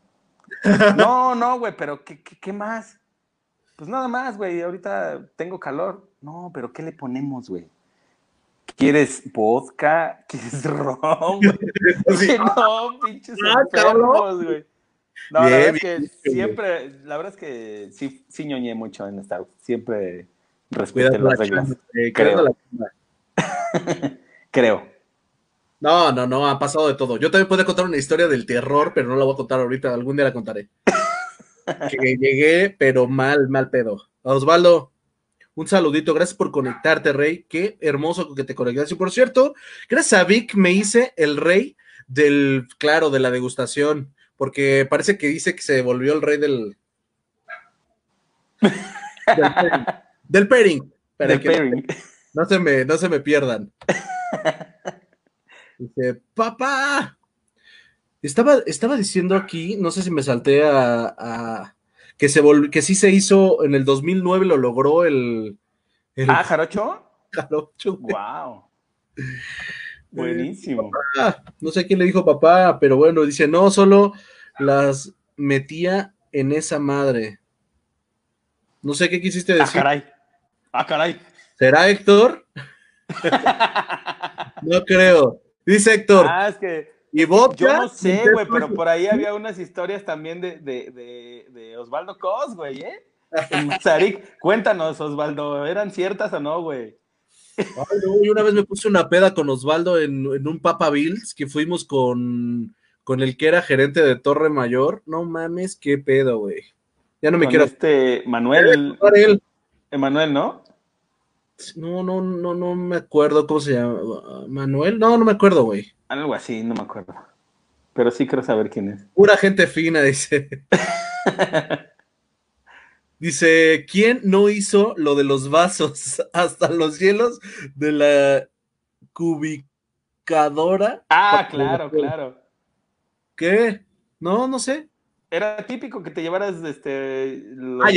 No, no, güey, pero ¿qué, qué, qué más? Pues nada más, güey, ahorita tengo calor. No, pero ¿qué le ponemos, güey? ¿Quieres vodka? ¿Quieres ron, Dije, no, pinches Ah, enfermos, güey. No, la Bien, verdad es que bien, siempre, la verdad es que sí, sí ñoñé mucho en Star Wars. Siempre respeté la las reglas. eh, creo. Creo. No, no, no, ha pasado de todo. Yo también puedo contar una historia del terror, pero no la voy a contar ahorita, algún día la contaré. que llegué, pero mal, mal pedo. Osvaldo, un saludito, gracias por conectarte, Rey. Qué hermoso que te conectaste. Y por cierto, gracias a Vic me hice el rey del, claro, de la degustación, porque parece que dice que se volvió el rey del... del pairing. Del pairing. Para Del que no- pairing. no se me, no se me pierdan. Dice, papá. Estaba, estaba diciendo aquí, no sé si me salté a, a- que se volvió, que sí se hizo en el 2009, lo logró el, el Ah, Jarocho. jarocho. Wow. Buenísimo. Ah, no sé quién le dijo papá, pero bueno, dice, no, solo las metía en esa madre. No sé qué quisiste Ah, decir. caray. Ah, caray. ¿Será Héctor? No creo. Dice Héctor. Ah, es que ¿Y vodka? yo no sé, güey, pero por ahí había unas historias también de, de, de, de Osvaldo Cos, güey, ¿eh? En Mazarik. Cuéntanos, Osvaldo, ¿eran ciertas o no, güey? Ay, no, yo una vez me puse una peda con Osvaldo en, en un Papa Bills que fuimos con, con el que era gerente de Torre Mayor. No mames, qué pedo, güey. Ya no me Con quiero. este Manuel. Emanuel, ¿no? No, no, no, no me acuerdo cómo se llama. Manuel, no, no me acuerdo, güey. Algo así, no me acuerdo. Pero sí quiero saber quién es. Pura gente fina, dice. Dice, ¿quién no hizo lo de los vasos? Hasta los hielos de la cubicadora. Ah, claro, claro. ¿Qué? No, no sé. Era típico que te llevaras este. los Ah,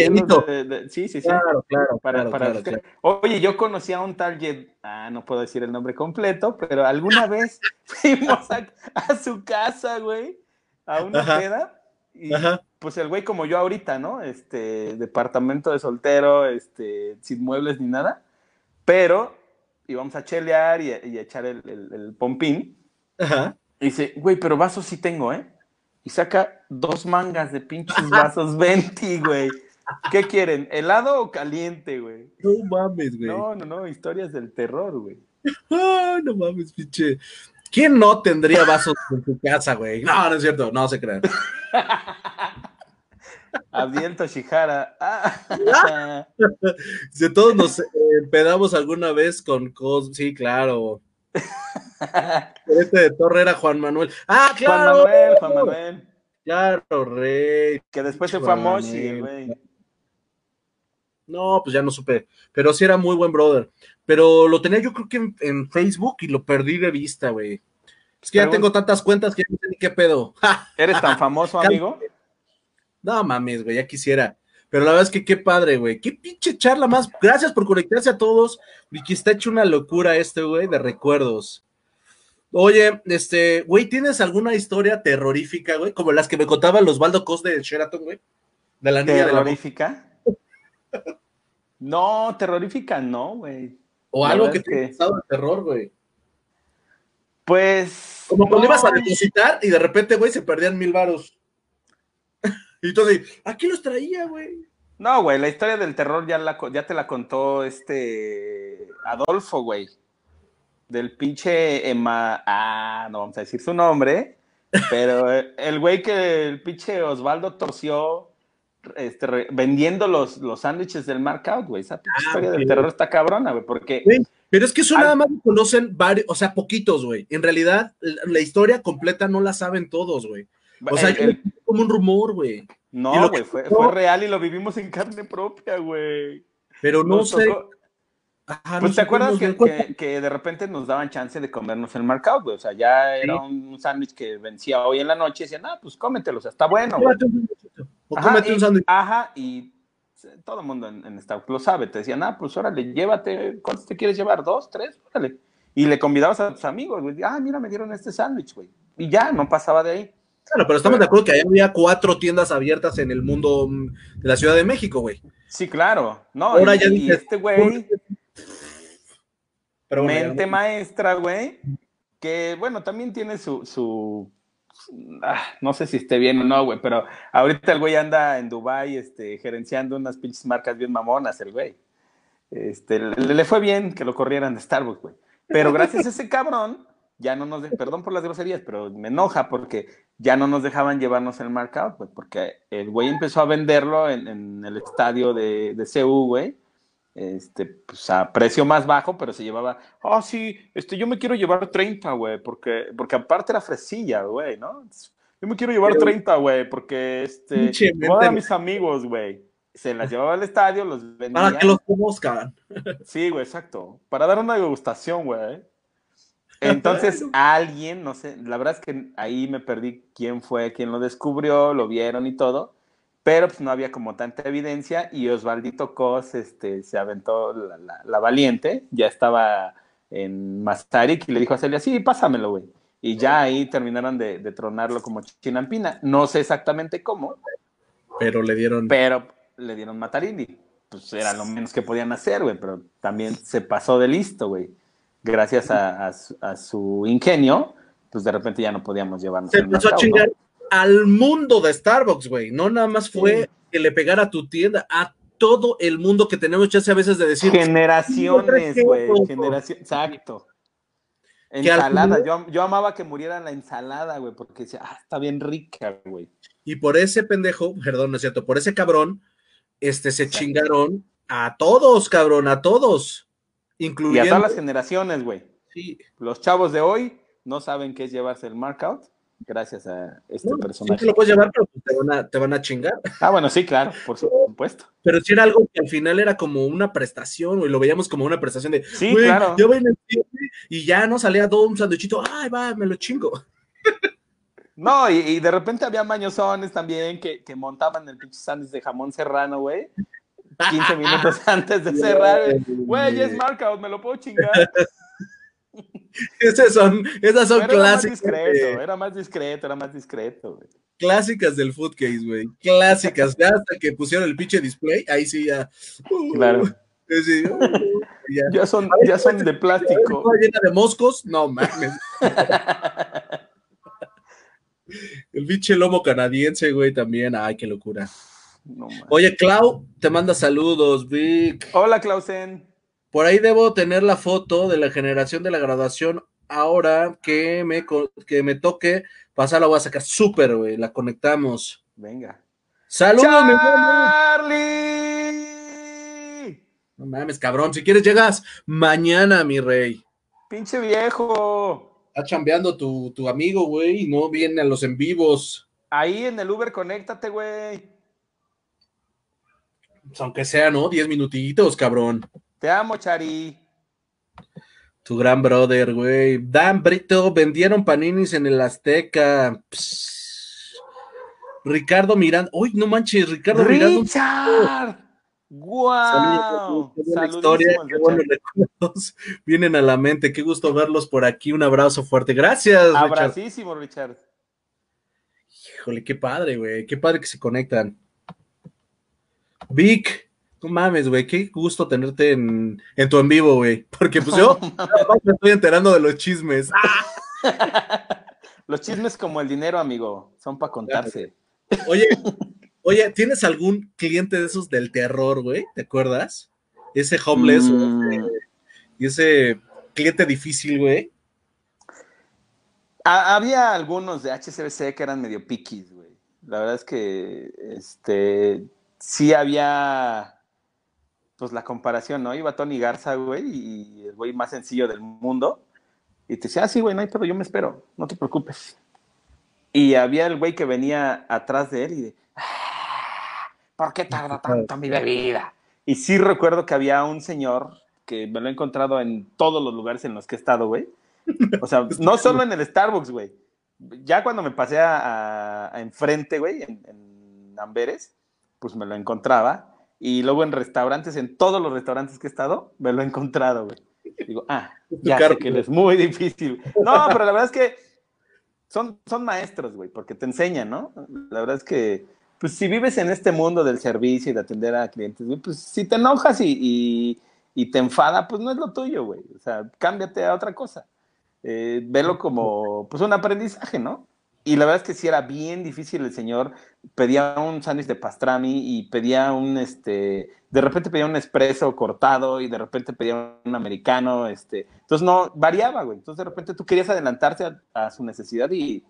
de- de- sí, sí, sí. Claro, claro, Para- claro, para- claro, claro. Oye, yo conocí a un tal Jed, ah, no puedo decir el nombre completo, pero alguna vez fuimos a, a su casa, güey, a una Ajá. peda, y Ajá. pues el güey como yo ahorita, ¿no? Este, departamento de soltero, este, sin muebles ni nada, pero íbamos a chelear y, a- y a echar el, el- el pompín, Ajá. y dice, güey, pero vasos sí tengo, ¿eh? Y saca dos mangas de pinches vasos 20, güey. ¿Qué quieren? ¿Helado o caliente, güey? No mames, güey. No, no, no, historias del terror, güey. Ay, no mames, pinche. ¿Quién no tendría vasos en su casa, güey? No, no es cierto, no se crean. Abdiel Toshihara. Ah. Si todos nos eh, empedamos alguna vez con cos, sí, claro. Este de Torre era Juan Manuel. Ah, Juan claro. Manuel, Juan Manuel. Claro, rey. Que después se fue a Moshi, güey. No, pues ya no supe. Pero sí era muy buen brother. Pero lo tenía yo creo que en, en Facebook y lo perdí de vista, güey. Es que ya tengo tantas cuentas que ya no sé ni qué pedo. ¿Eres tan famoso, amigo? No mames, güey, ya quisiera. Pero la verdad es que qué padre, güey. Qué pinche charla más. Gracias por conectarse a todos. Y que está hecho una locura este, güey, de recuerdos. Oye, este, güey, ¿tienes alguna historia terrorífica, güey? Como las que me contaban los Baldo Cos de Sheraton, güey. De la niña de la ¿Terrorífica? No, terrorífica no, güey. O La algo que te haya pasado de terror, güey. Pues. Como cuando no. ibas a depositar y de repente, güey, se perdían mil varos. Y de, aquí los traía, güey. No, güey, la historia del terror ya, la, ya te la contó este Adolfo, güey. del pinche Emma. Ah, no vamos a decir su nombre. Pero el güey que el pinche Osvaldo torció este, vendiendo los, los sándwiches del markout, güey. Esa ah, historia del terror está cabrona, güey, porque... pero es que eso nada más conocen varios, o sea, poquitos, güey. En realidad, la, historia completa no la saben todos, güey. O sea, es como un rumor, güey. No, güey, fue, fue, real y lo vivimos en carne propia, güey. Pero no sé. pues te acuerdas que, que, de repente nos daban chance de comernos el marcado, güey. O sea, ya era un sándwich que vencía hoy en la noche y decían, ah, pues cómetelo, o sea, está bueno. O cómete un sándwich. Ajá, y todo el mundo en, en Starbucks lo sabe. Te decían, ah, pues órale, llévate, ¿cuántos te quieres llevar? ¿Dos? ¿Tres? Órale. Y le convidabas a tus amigos, güey. Ah, mira, me dieron este sándwich, güey. Y ya, no pasaba de ahí. Claro, pero estamos de acuerdo que ahí había cuatro tiendas abiertas en el mundo mm, de la Ciudad de México, güey. Sí, claro. No, Ahora ya este güey. mente maestra, güey. Que bueno, también tiene su. su ah, no sé si esté bien o no, güey, pero ahorita el güey anda en Dubai este, gerenciando unas pinches marcas bien mamonas, el güey. Este, le, le fue bien que lo corrieran de Starbucks, güey. Pero gracias a ese cabrón, ya no nos, de, perdón por las groserías, pero me enoja porque ya no nos dejaban llevarnos el marcado, pues, porque el güey empezó a venderlo en, el estadio de, de CU, güey, este, pues a precio más bajo, pero se llevaba, ah, sí, este, yo me quiero llevar 30, güey, porque, porque aparte era fresilla, güey, ¿no? Yo me quiero llevar 30, güey, porque, este, voy a mis amigos, güey. Se las llevaba al estadio, los vendía. Para que los conozcan. Sí, güey, exacto. Para dar una degustación, güey. Entonces, alguien, no sé, la verdad es que ahí me perdí quién fue quien lo descubrió, lo vieron y todo, pero pues no había como tanta evidencia y Osvaldito Cos este, se aventó la, valiente, ya estaba en Mastarik y le dijo a Celia, sí, pásamelo, güey. Y ya ahí terminaron de, tronarlo como chinampina. No sé exactamente cómo. Pero le dieron. Pero le dieron Matarini. Pues era lo menos que podían hacer, güey. Pero también se pasó de listo, güey gracias a, su, ingenio, pues de repente ya no podíamos llevarnos. Se empezó a chingar al mundo de Starbucks, güey. No nada más fue que le pegara a tu tienda, a todo el mundo que tenemos chance a veces de decir. Generaciones, güey. Generación, exacto. Ensalada. Yo, yo, amaba que muriera la ensalada, güey, porque decía, ah, está bien rica, güey. Y por ese pendejo, perdón, no es cierto, por ese cabrón, este, se chingaron a todos, cabrón, a todos. Incluyendo... Y a todas las generaciones, güey. Sí. Los chavos de hoy no saben qué es llevarse el markout gracias a este personaje. Sí, lo puedes llevar, pero te van, a, te van a chingar. Ah, bueno, sí, claro, por supuesto. Pero si era algo que al final era como una prestación, güey, lo veíamos como una prestación de, sí, claro. yo voy en el y ya no salía todo un sanduichito, ay, va, me lo chingo. No, y, de repente había mañosones también que, que montaban el pinche sándwich de jamón serrano, güey, 15 minutos antes de cerrar. Güey, es marca, me lo puedo chingar. Esas son, esas son clásicas. Era más discreto, era más discreto, era más discreto, güey. Clásicas del Foodcase, güey. Clásicas. Ya hasta que pusieron el pinche display, ahí sí ya. Uh, claro. Uh, ya. son, ya son de plástico. llena de moscos? No mames. el pinche lomo canadiense, güey, también. Ay, qué locura. Oye, Clau, te manda saludos, Vic. Hola, Clausen. Por ahí debo tener la foto de la generación de la graduación. Ahora que me, que me toque pasar, la voy a sacar súper, güey. La conectamos. Venga. ¡Saludos, Charlie! No mames, cabrón. Si quieres, llegas mañana, mi rey. Pinche viejo. Está chambeando tu, tu amigo, güey, no viene a los en vivos. Ahí en el Uber, conéctate, güey. Pues, aunque sea, ¿no? Diez minutitos, cabrón. Te amo, Chari. Tu gran brother, güey. Dan Brito, vendieron paninis en el Azteca. Ricardo Miranda. Uy, no manches, Ricardo Miranda. ¡Richard! ¡Guau! historia, qué buenos recuerdos vienen a la mente. Qué gusto verlos por aquí. Un abrazo fuerte. Gracias, Abracísimo, Richard. Híjole, qué padre, güey. Qué padre que se conectan. Vic, no mames, güey, qué gusto tenerte en, tu en vivo, güey. Porque pues yo me estoy enterando de los chismes. los chismes como el dinero, amigo, son para contarse. Oye, oye, ¿tienes algún cliente de esos del terror, güey? ¿Te acuerdas? Ese homeless y mm. ese cliente difícil, güey? había algunos de HCBC que eran medio piquis, güey. La verdad es que este sí había pues la comparación, ¿no? Iba Tony Garza, güey, y el güey más sencillo del mundo. Y te decía, ah, sí, güey, no hay pedo, yo me espero, no te preocupes. Y había el güey que venía atrás de él y de, ah, ¿por qué tarda tanto mi bebida? Y sí recuerdo que había un señor que me lo he encontrado en todos los lugares en los que he estado, güey. O sea, no solo en el Starbucks, güey. Ya cuando me pasé a, enfrente, güey, en, en Amberes, pues me lo encontraba y luego en restaurantes, en todos los restaurantes que he estado, me lo he encontrado, güey. Digo, ah, ya sé que es muy difícil. No, pero la verdad es que son, son maestros, güey, porque te enseñan, ¿no? La verdad es que, pues si vives en este mundo del servicio y de atender a clientes, güey, pues si te enojas y, y, te enfada, pues no es lo tuyo, güey. O sea, cámbiate a otra cosa. Eh, velo como, pues un aprendizaje, ¿no? Y la verdad es que sí era bien difícil el señor. Pedía un sándwich de pastrami y pedía un, este, de repente pedía un espresso cortado y de repente pedía un americano, este. Entonces no, variaba, güey. Entonces de repente tú querías adelantarse a, su necesidad y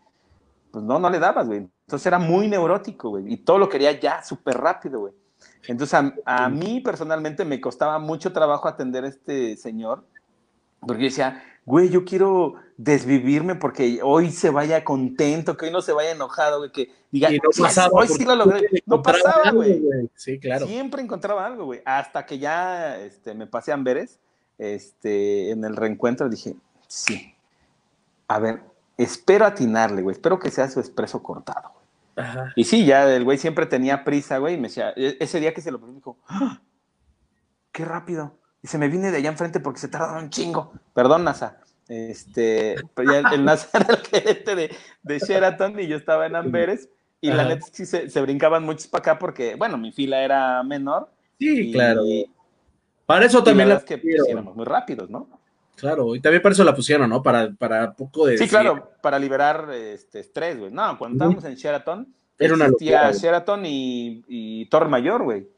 pues no, no le dabas, güey. Entonces era muy neurótico, güey. Y todo lo quería ya súper rápido, güey. Entonces a, a, mí personalmente me costaba mucho trabajo atender a este señor porque yo decía, güey, yo quiero desvivirme porque hoy se vaya contento, que hoy no se vaya enojado, güey, que diga, no pasaba, hoy sí lo logré. No pasaba, güey. Sí, claro. Siempre encontraba algo, güey. Hasta que ya este, me pasé a Amberes, este, en el reencuentro dije, sí. A ver, espero atinarle, güey. Espero que sea su expreso cortado, güey. Ajá. Y sí, ya el güey siempre tenía prisa, güey, y me decía, e-, ese día que se lo dijo, ¡Ah! qué rápido y se me viene de allá enfrente porque se tardaron un chingo. Perdón, NASA. Este, pero ya el, NASA era el gerente de, de, Sheraton y yo estaba en Amberes. Y la neta sí se, se, brincaban muchos para acá porque, bueno, mi fila era menor. Sí, claro. Para eso también la, que pues, éramos muy rápidos, ¿no? Claro, y también para eso la pusieron, ¿no? Para, para poco de. Sí, claro, para liberar este estrés, güey. No, cuando estábamos en Sheraton, era una locura, Sheraton y, y Torre Mayor, güey.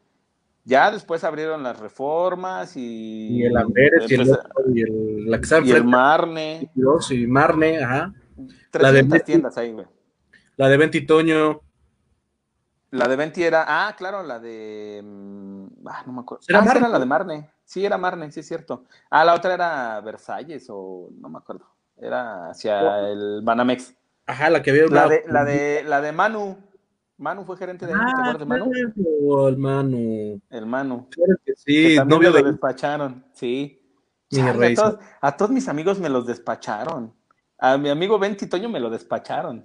Ya después abrieron las reformas y. Y el Amberes y el, y el, la que y el Marne. Y Marne, ajá. la de tiendas ahí, güey. La de Venti Toño. La de Venti era. Ah, claro, la de. Mm, ah, no me acuerdo. ¿Era, ah, era la de Marne. Sí, era Marne, sí es cierto. Ah, la otra era Versalles o. No me acuerdo. Era hacia oh. el Banamex. Ajá, la que había. La de, la de, la de Manu. Manu fue gerente de, ah, de Manu? El Manu. El Manu. sí, novio lo despacharon, sí. a, todos, mis amigos me los despacharon. A mi amigo Ben Toño me lo despacharon.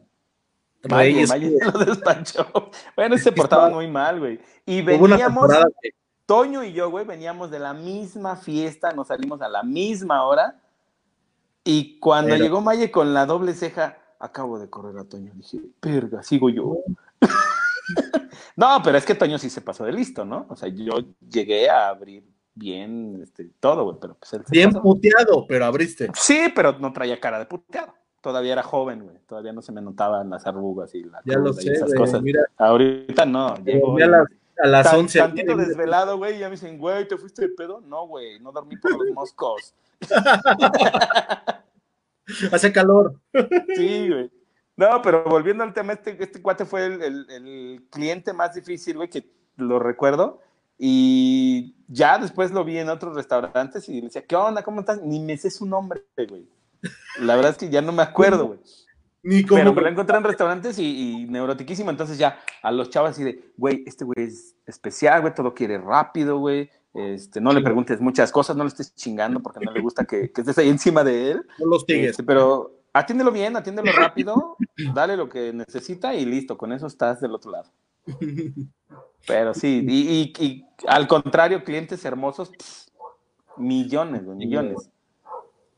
Reyes, me lo despachó. Bueno, se portaban muy mal, güey. Y veníamos, Toño y yo, güey, veníamos de la misma fiesta, nos salimos a la misma hora. Y cuando llegó Maye con la doble ceja, acabo de correr a Toño. Dije, perga, sigo yo. no, pero es que Toño sí se pasó de listo, ¿no? O sea, yo llegué a abrir bien este, todo, güey, pero pues Bien puteado, pero abriste. Sí, pero no traía cara de puteado. Todavía era joven, güey. Todavía no se me notaban las arrugas y, la ya lo sé, esas cosas. Mira, Ahorita no. Llego, a las, a las 11. Tantito desvelado, güey, ya me dicen, güey, ¿te fuiste de pedo? No, güey, no dormí por los moscos. Hace calor. Sí, güey. No, pero volviendo al tema, este, este cuate fue el, cliente más difícil, güey, que lo recuerdo. Y ya después lo vi en otros restaurantes y le decía, ¿qué onda? ¿Cómo estás? Ni me sé su nombre, güey. La verdad es que ya no me acuerdo, güey. Ni cómo. Pero, lo encontré en restaurantes y, neurotiquísimo. Entonces ya a los chavos así de, güey, este güey es especial, güey, todo quiere rápido, güey. Este, no le preguntes muchas cosas, no le estés chingando porque no le gusta que, estés ahí encima de él. No los tigues. Este, pero atiéndelo bien, atiéndelo rápido, dale lo que necesita y listo, con eso estás del otro lado. Pero sí, y, al contrario, clientes hermosos, millones, millones.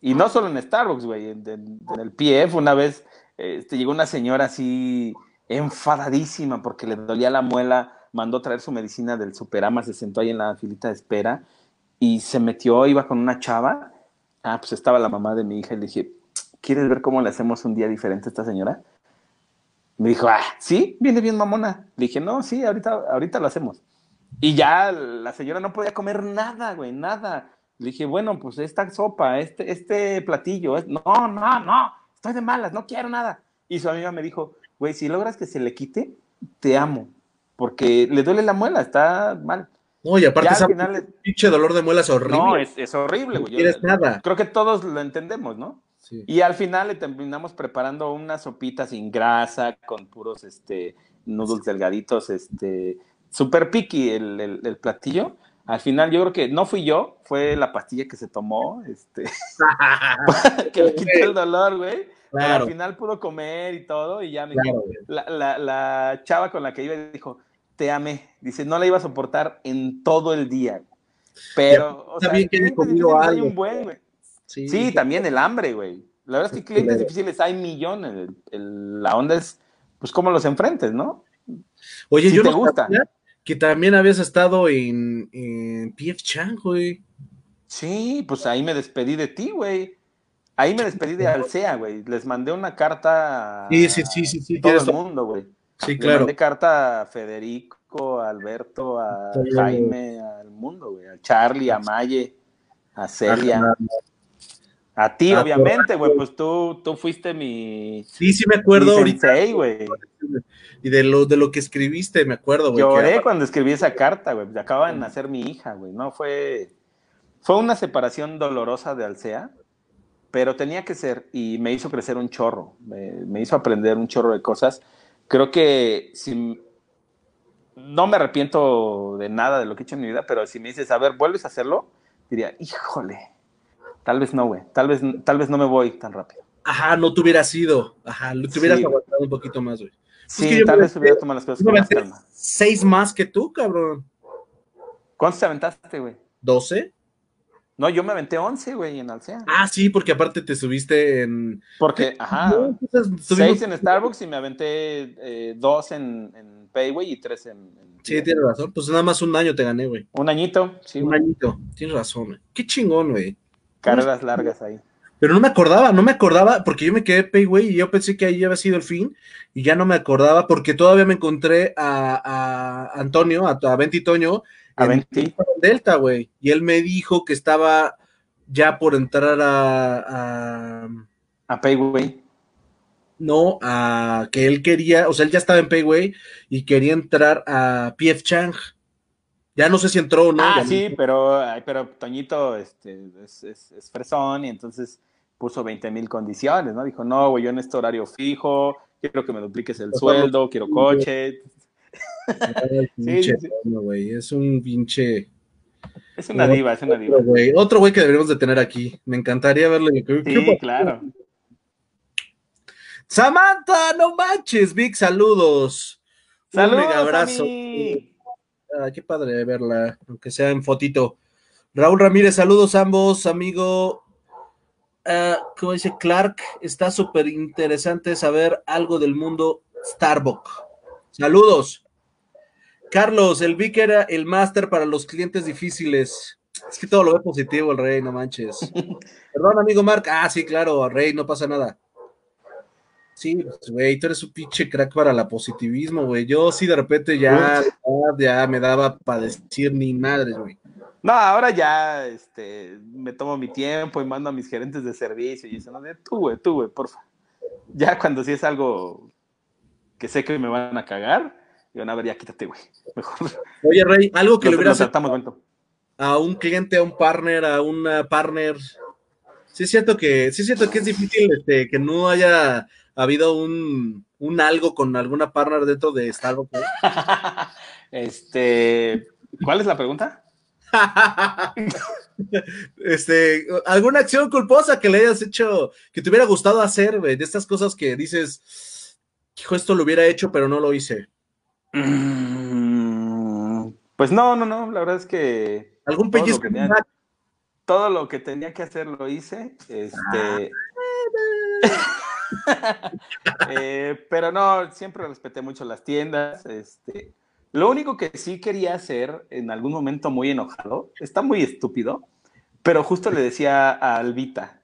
Y no solo en Starbucks, güey, en, el PF una vez este, llegó una señora así enfadadísima porque le dolía la muela, mandó traer su medicina del Superama, se sentó ahí en la filita de espera y se metió, iba con una chava. Ah, pues estaba la mamá de mi hija y le dije, ¿quieres ver cómo le hacemos un día diferente a esta señora? Me dijo, ah, sí, viene bien mamona. Le dije, no, sí, ahorita, ahorita lo hacemos. Y ya la señora no podía comer nada, güey, nada. Le dije, bueno, pues esta sopa, este, este platillo, es... no, no, no, estoy de malas, no quiero nada. Y su amiga me dijo, güey, si logras que se le quite, te amo, porque le duele la muela, está mal. No, y aparte ese pinche dolor de muelas horrible. No, es, es horrible, güey. No nada. Creo que todos lo entendemos, ¿no? Sí. Y al final le terminamos preparando una sopita sin grasa, con puros este, noodles delgaditos, este, super picky el, el, platillo. Al final yo creo que no fui yo, fue la pastilla que se tomó, este, que le quitó el dolor, güey. Claro. al final pudo comer y todo, y ya me dijo, la, la, la, chava con la que iba dijo, te amé. Dice, no la iba a soportar en todo el día. Pero, o sea, que hay un buen, güey. Sí, también el hambre, güey. La verdad es que clientes difíciles hay millones. la onda es, pues, cómo los enfrentes, ¿no? Oye, yo te no gusta. que también habías estado en, en PF Chang, güey. Sí, pues ahí me despedí de ti, güey. Ahí me despedí de Alcea, güey. Les mandé una carta sí, sí, sí, sí, sí, todo el mundo, güey. Sí, claro. Le mandé carta a Federico, a Alberto, a Jaime, al mundo, güey. A Charlie, a Maye, a Celia. A ti, ah, obviamente, güey, pues tú, tú fuiste mi. Sí, sí, me acuerdo ahorita. güey. Y de lo, de lo que escribiste, me acuerdo, güey. Lloré cuando escribí esa carta, güey. Acaba de nacer mi hija, güey. No fue. Fue una separación dolorosa de Alcea, pero tenía que ser. Y me hizo crecer un chorro. Me, hizo aprender un chorro de cosas. Creo que si. No me arrepiento de nada de lo que he hecho en mi vida, pero si me dices, a ver, ¿vuelves a hacerlo? Diría, híjole Tal vez no, güey. Tal vez, tal vez no me voy tan rápido. Ajá, no te hubiera sido. Ajá, te hubieras aguantado un poquito más, güey. Sí, tal vez hubiera tomado las cosas con más calma. Seis más que tú, cabrón. ¿Cuántos te aventaste, güey? ¿Doce? No, yo me aventé once, güey, en Alcea. Ah, sí, porque aparte te subiste en. Porque, ajá. seis en Starbucks y me aventé eh, dos en, en Payway y tres en. Sí, tienes razón. Pues nada más un año te gané, güey. Un añito, sí. Un añito. Tienes razón, güey. Qué chingón, güey. Carreras largas ahí. Pero no me acordaba, no me acordaba, porque yo me quedé Payway y yo pensé que ahí había sido el fin, y ya no me acordaba, porque todavía me encontré a, Antonio, a, a Venti Toño, a Venti. Delta, güey, y él me dijo que estaba ya por entrar a. A, a Payway. No, a que él quería, o sea, él ya estaba en Payway y quería entrar a PF Chang. Ya no sé si entró o no. Ah, sí, pero, pero Toñito este, es, es, fresón y entonces puso 20 mil condiciones, ¿no? Dijo, no, güey, yo en este horario fijo, quiero que me dupliques el sueldo, quiero coche. sí, sí. es un pinche... Es una diva, es una diva. Otro güey que deberíamos de tener aquí. Me encantaría verle. Sí, claro. Samantha, no manches, Big, saludos. Saludos, un abrazo. Ah, qué padre verla, aunque sea en fotito. Raúl Ramírez, saludos ambos, amigo. Uh, como dice Clark, está súper interesante saber algo del mundo Starbucks. Saludos. Carlos, el Vic era el máster para los clientes difíciles. Es que todo lo ve positivo el rey, no manches. Perdón, amigo Mark. Ah, sí, claro, rey, no pasa nada. Sí, pues, güey, tú eres un pinche crack para la positivismo, güey. Yo sí de repente ya, ya me daba para decir ni madres, güey. No, ahora ya este, me tomo mi tiempo y mando a mis gerentes de servicio y dicen, no, tú, güey, tú, güey, porfa. Ya cuando sí es algo que sé que me van a cagar, digo, a ver, ya quítate, güey. Mejor. Oye, Rey, algo que le hubieras a un cliente, a un partner, a una partner. Sí es cierto que, sí es cierto que es difícil este, que no haya ¿Ha habido un, algo con alguna partner dentro de Starbucks? este, ¿cuál es la pregunta? este, alguna acción culposa que le hayas hecho, que te hubiera gustado hacer, güey, de estas cosas que dices, hijo, esto lo hubiera hecho, pero no lo hice. Mm, pues no, no, no, la verdad es que. ¿Algún pellizco? Todo lo que tenía que hacer lo hice. Este. Eh, pero no, siempre respeté mucho las tiendas. Este, lo único que sí quería hacer en algún momento muy enojado, está muy estúpido, pero justo le decía a Albita,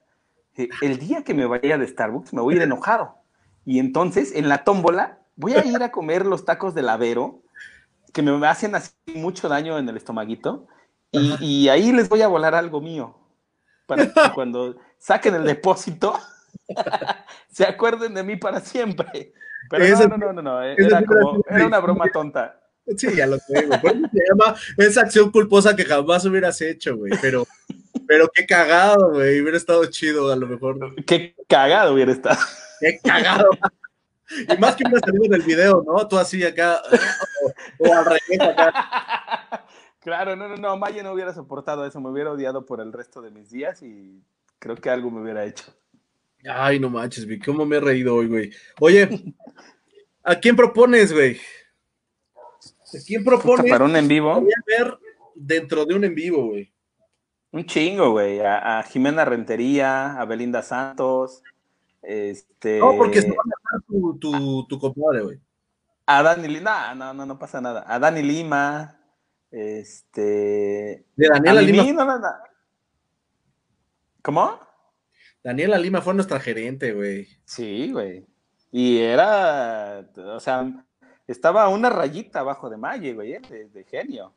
el día que me vaya de Starbucks me voy a ir enojado. Y entonces en la tómbola voy a ir a comer los tacos de lavero que me hacen así mucho daño en el estomaguito Y, ahí les voy a volar algo mío. Para que cuando saquen el depósito, se acuerden de mí para siempre. Pero no, no, no, no, Era, como, era una broma tonta. Sí, ya lo tengo. se llama esa acción culposa que jamás hubieras hecho, güey. Pero, pero qué cagado, güey. Hubiera estado chido, a lo mejor. Qué cagado hubiera estado. Qué cagado. Y más que hubiera salido en el video, ¿no? Tú así acá, o, al revés acá. Claro, no, no, no, Maya no hubiera soportado eso, me hubiera odiado por el resto de mis días y creo que algo me hubiera hecho. Ay, no manches, vi cómo me he reído hoy, güey. Oye, ¿a quién propones, güey? ¿A quién propones? ¿Para un en vivo? Voy a ver dentro de un en vivo, güey. Un chingo, güey. A, Jimena Rentería, a Belinda Santos. Este... No, porque se va a tu, tu, tu compadre, güey. A Dani Lima, no, no, no pasa nada. A Dani Lima, este. De Daniela Lima. No, no, ¿Cómo? Daniela Lima fue nuestra gerente, güey. Sí, güey. Y era, o sea, estaba una rayita abajo de Maye, güey, ¿eh? de, genio.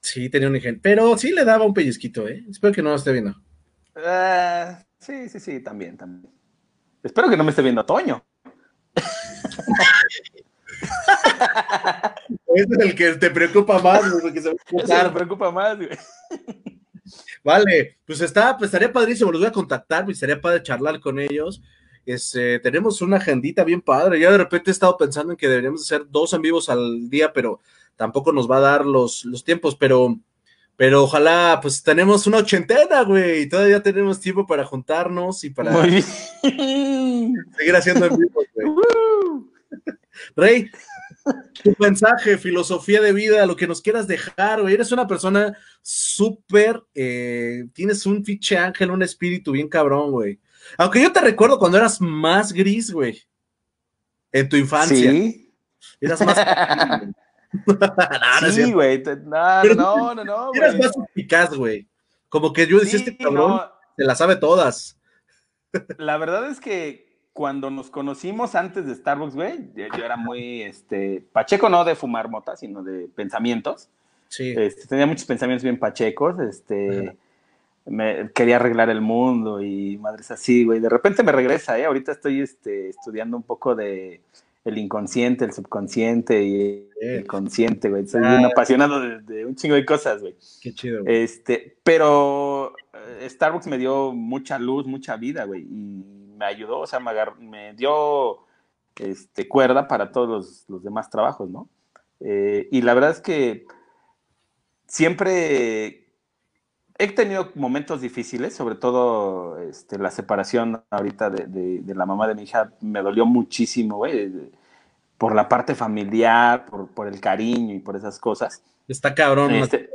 Sí, tenía un ingenio. Pero sí le daba un pellizquito, ¿eh? Espero que no lo esté viendo. Uh, sí, sí, sí, también, también. Espero que no me esté viendo Toño. Ese es el que te preocupa más, güey, se me preocupa más, güey. Vale, pues está, pues estaría padrísimo, los voy a contactar, me estaría padre charlar con ellos. Este, tenemos una agendita bien padre. Ya de repente he estado pensando en que deberíamos hacer dos en vivos al día, pero tampoco nos va a dar los, los tiempos, pero, pero ojalá, pues tenemos una ochentena, güey. Todavía tenemos tiempo para juntarnos y para seguir haciendo en vivos, güey. Rey, tu mensaje, filosofía de vida, lo que nos quieras dejar, güey. Eres una persona súper, eh, tienes un fiche ángel, un espíritu bien cabrón, güey. Aunque yo te recuerdo cuando eras más gris, güey. En tu infancia. Sí. Eras más. sí, güey. No, no, no, no, Eras más eficaz, güey. Como que yo decía, este cabrón se la sabe todas. La verdad es que cuando nos conocimos antes de Starbucks, güey, yo, era muy, este, pacheco no de fumar mota, sino de pensamientos. Sí. Este, tenía muchos pensamientos bien pachecos, este, me, quería arreglar el mundo y madres así, güey. De repente me regresa, ¿eh? Ahorita estoy este, estudiando un poco de el inconsciente, el subconsciente y el consciente, güey. Soy un apasionado de, un chingo de cosas, güey. Qué chido. Güey. Este, pero eh, Starbucks me dio mucha luz, mucha vida, güey. Y me ayudó, o sea, me, dio este, cuerda para todos los, demás trabajos, ¿no? Eh, y la verdad es que siempre he tenido momentos difíciles, sobre todo este, la separación ahorita de, la mamá de mi hija me dolió muchísimo, güey, por la parte familiar, por, el cariño y por esas cosas. Está cabrón. Este,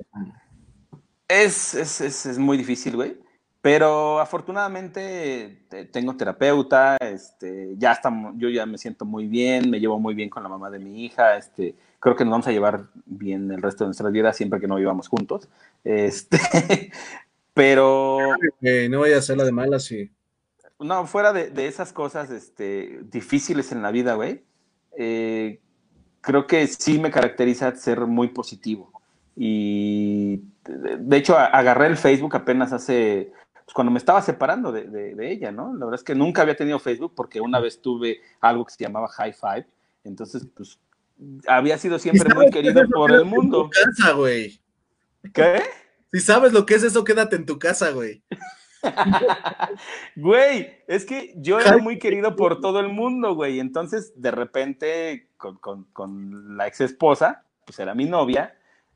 es, es, muy difícil, güey. Pero afortunadamente tengo terapeuta, este, ya estamos, yo ya me siento muy bien, me llevo muy bien con la mamá de mi hija, este, creo que nos vamos a llevar bien el resto de nuestras vidas siempre que no vivamos juntos. Este, pero no vaya a ser la de malas sí. No, fuera de, esas cosas este, difíciles en la vida, güey, eh, creo que sí me caracteriza ser muy positivo. Y de hecho agarré el Facebook apenas hace pues, cuando me estaba separando de, ella, ¿no? La verdad es que nunca había tenido Facebook porque una vez tuve algo que se llamaba High Five, entonces, pues, había sido siempre muy querido por el mundo. En tu casa, güey. ¿Qué? Si sabes lo que es eso, quédate en tu casa, güey. güey, es que yo era muy querido por todo el mundo, güey. Entonces, de repente, con, con la ex esposa, pues era mi novia,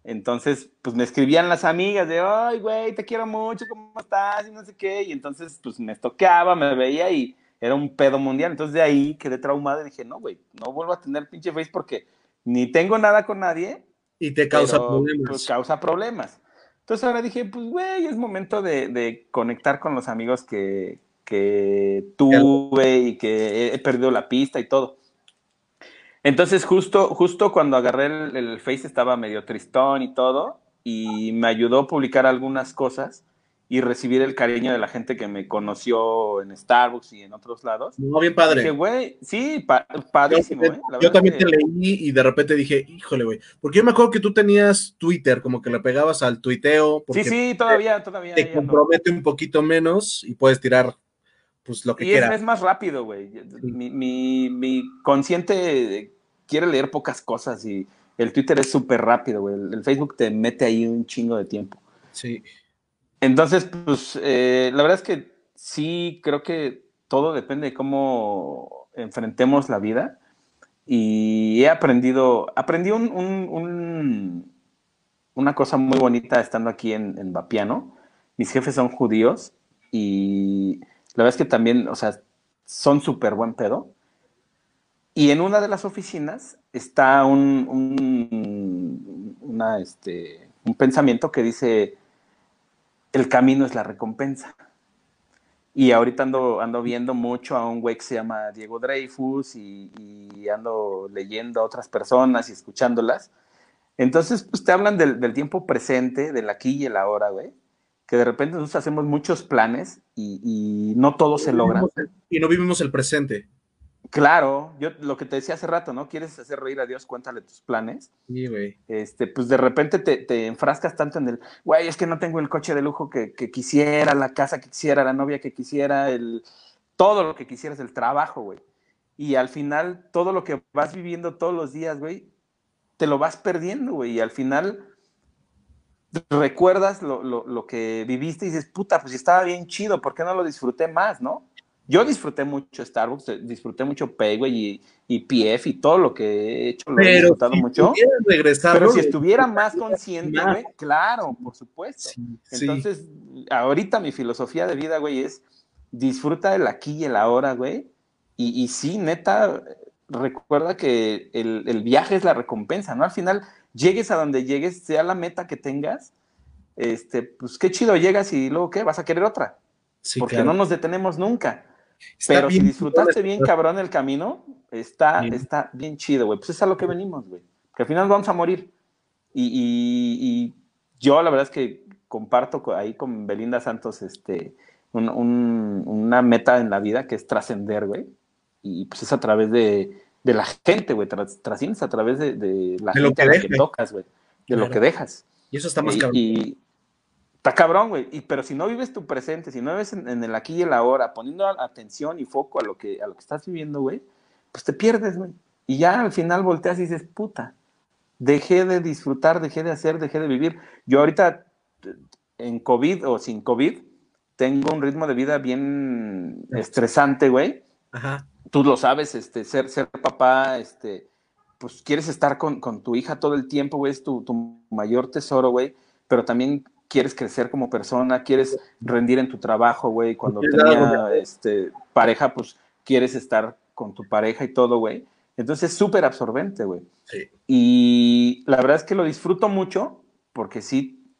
entonces, pues me escribían las amigas de, ay, güey, te quiero mucho, ¿cómo estás? Y no sé qué. Y entonces, pues me toqueaba, me veía y era un pedo mundial. Entonces de ahí quedé traumado y dije, no, güey, no vuelvo a tener pinche face porque ni tengo nada con nadie. Y te causa problemas. Pues causa problemas. Entonces ahora dije, pues, güey, es momento de, conectar con los amigos que, que tuve y que he perdido la pista y todo. Entonces, justo, justo cuando agarré el, Face estaba medio tristón y todo, y me ayudó a publicar algunas cosas. y recibir el cariño de la gente que me conoció en Starbucks y en otros lados. No, bien padre. Dije, güey, sí, padrísimo, yo, ¿eh? yo también te leí y de repente dije, híjole, güey. Porque yo me acuerdo que tú tenías Twitter, como que le pegabas al tuiteo. Sí, sí, todavía, todavía. Te compromete un poquito menos y puedes tirar, pues, lo que y quieras. Y es, más rápido, güey. Mi, mi, mi consciente quiere leer pocas cosas y el Twitter es súper rápido, güey. El, Facebook te mete ahí un chingo de tiempo. Sí. Entonces, pues, eh, la verdad es que sí, creo que todo depende de cómo enfrentemos la vida. Y he aprendido, aprendí un, un, una cosa muy bonita estando aquí en, en Vapiano. Mis jefes son judíos y la verdad es que también, o sea, son súper buen pedo. Y en una de las oficinas está un, un, una, este, un pensamiento que dice, el camino es la recompensa. Y ahorita ando, ando viendo mucho a un güey que se llama Diego Dreyfus y, y ando leyendo a otras personas y escuchándolas. Entonces, pues te hablan del, del, tiempo presente, del aquí y el ahora, güey. Que de repente nosotros hacemos muchos planes y, y no todo se logra. Y no vivimos el presente. Claro, yo lo que te decía hace rato, ¿no? ¿Quieres hacer reír a Dios? Cuéntale tus planes. Sí, güey. Este, pues de repente te, te, enfrascas tanto en el, güey, es que no tengo el coche de lujo que, que, quisiera, la casa que quisiera, la novia que quisiera, el, todo lo que quisieras, el trabajo, güey. Y al final, todo lo que vas viviendo todos los días, güey, te lo vas perdiendo, güey. Y al final recuerdas lo, lo, lo que viviste y dices, puta, pues estaba bien chido, ¿por qué no lo disfruté más, no? Yo disfruté mucho Starbucks, disfruté mucho Payway y, y PF y todo lo que he hecho, lo pero he disfrutado si mucho. Regresar, Pero si estuviera más consciente, güey, claro, por supuesto. Sí, Entonces, ahorita mi filosofía de vida, güey, es disfruta el aquí y el ahora, güey. Y, y sí, neta, recuerda que el, el, viaje es la recompensa, ¿no? Al final, llegues a donde llegues, sea la meta que tengas, este, pues qué chido llegas y luego, ¿qué? Vas a querer otra. Sí, porque claro. no nos detenemos nunca. Está Pero si bien disfrutaste chido bien cabrón el camino, está, Sí. está bien chido, güey. Pues es a lo que venimos, güey. Que al final vamos a morir. Y, y- y yo la verdad es que comparto co- ahí con Belinda Santos este, un- un- una meta en la vida que es trascender, güey. Y pues es a través de, de la gente, güey. Tras- Trasciendes a través de, de la De lo gente que a la que tocas, güey. De lo Claro. que dejas. Y eso está más Y- cabrón. Y, está cabrón, güey. Y, pero si no vives tu presente, si no vives en, en el aquí y el ahora, poniendo atención y foco a lo que, a lo que estás viviendo, güey, pues te pierdes, güey. Y ya al final volteas y dices, puta, dejé de disfrutar, dejé de hacer, dejé de vivir. Yo ahorita, en COVID o sin COVID, tengo un ritmo de vida bien estresante, güey Ajá. tú lo sabes, este, ser, ser papá, este, pues quieres estar con, con tu hija todo el tiempo, güey, es tu, tu mayor tesoro, güey, pero también quieres crecer como persona, quieres rendir en tu trabajo, güey, cuando tenía este, pareja, pues quieres estar con tu pareja y todo, güey. Entonces es súper absorbente, güey. Sí. Y la verdad es que lo disfruto mucho porque sí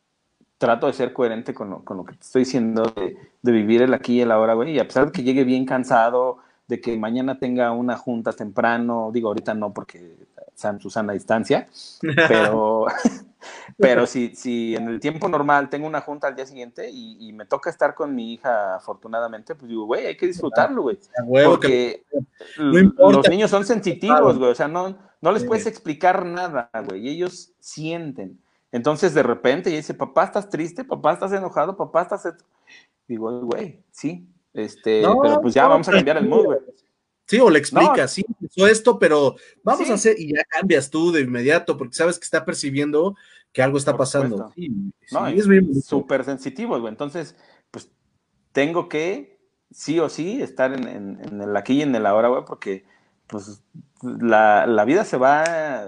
trato de ser coherente con lo, con lo que te estoy diciendo, de, de vivir el aquí y el ahora, güey. Y a pesar de que llegue bien cansado, de que mañana tenga una junta temprano, digo, ahorita no porque San Susana a distancia, pero, pero si, si en el tiempo normal tengo una junta al día siguiente y, y me toca estar con mi hija, afortunadamente, pues digo, güey, hay que disfrutarlo, güey. Que- Porque no importa. los niños son sensitivos, güey. O sea, no, no les puedes explicar nada, güey. y Ellos sienten. Entonces, de repente, ya dice, papá, ¿estás triste? Papá, ¿estás enojado? Papá, ¿estás...? et-?" Digo, güey, sí. Este, No, pero pues ya no, vamos a cambiar el mood, güey. Sí, o le explicas, sí, empezó esto, pero vamos Sí. a hacer, y ya cambias tú de inmediato, porque sabes que está percibiendo que algo está Por pasando. Sí, No, sí, es súper sensitivos, güey. Entonces, pues tengo que, sí o sí, estar en, en- en el aquí y en el ahora, güey, porque pues la, la vida se va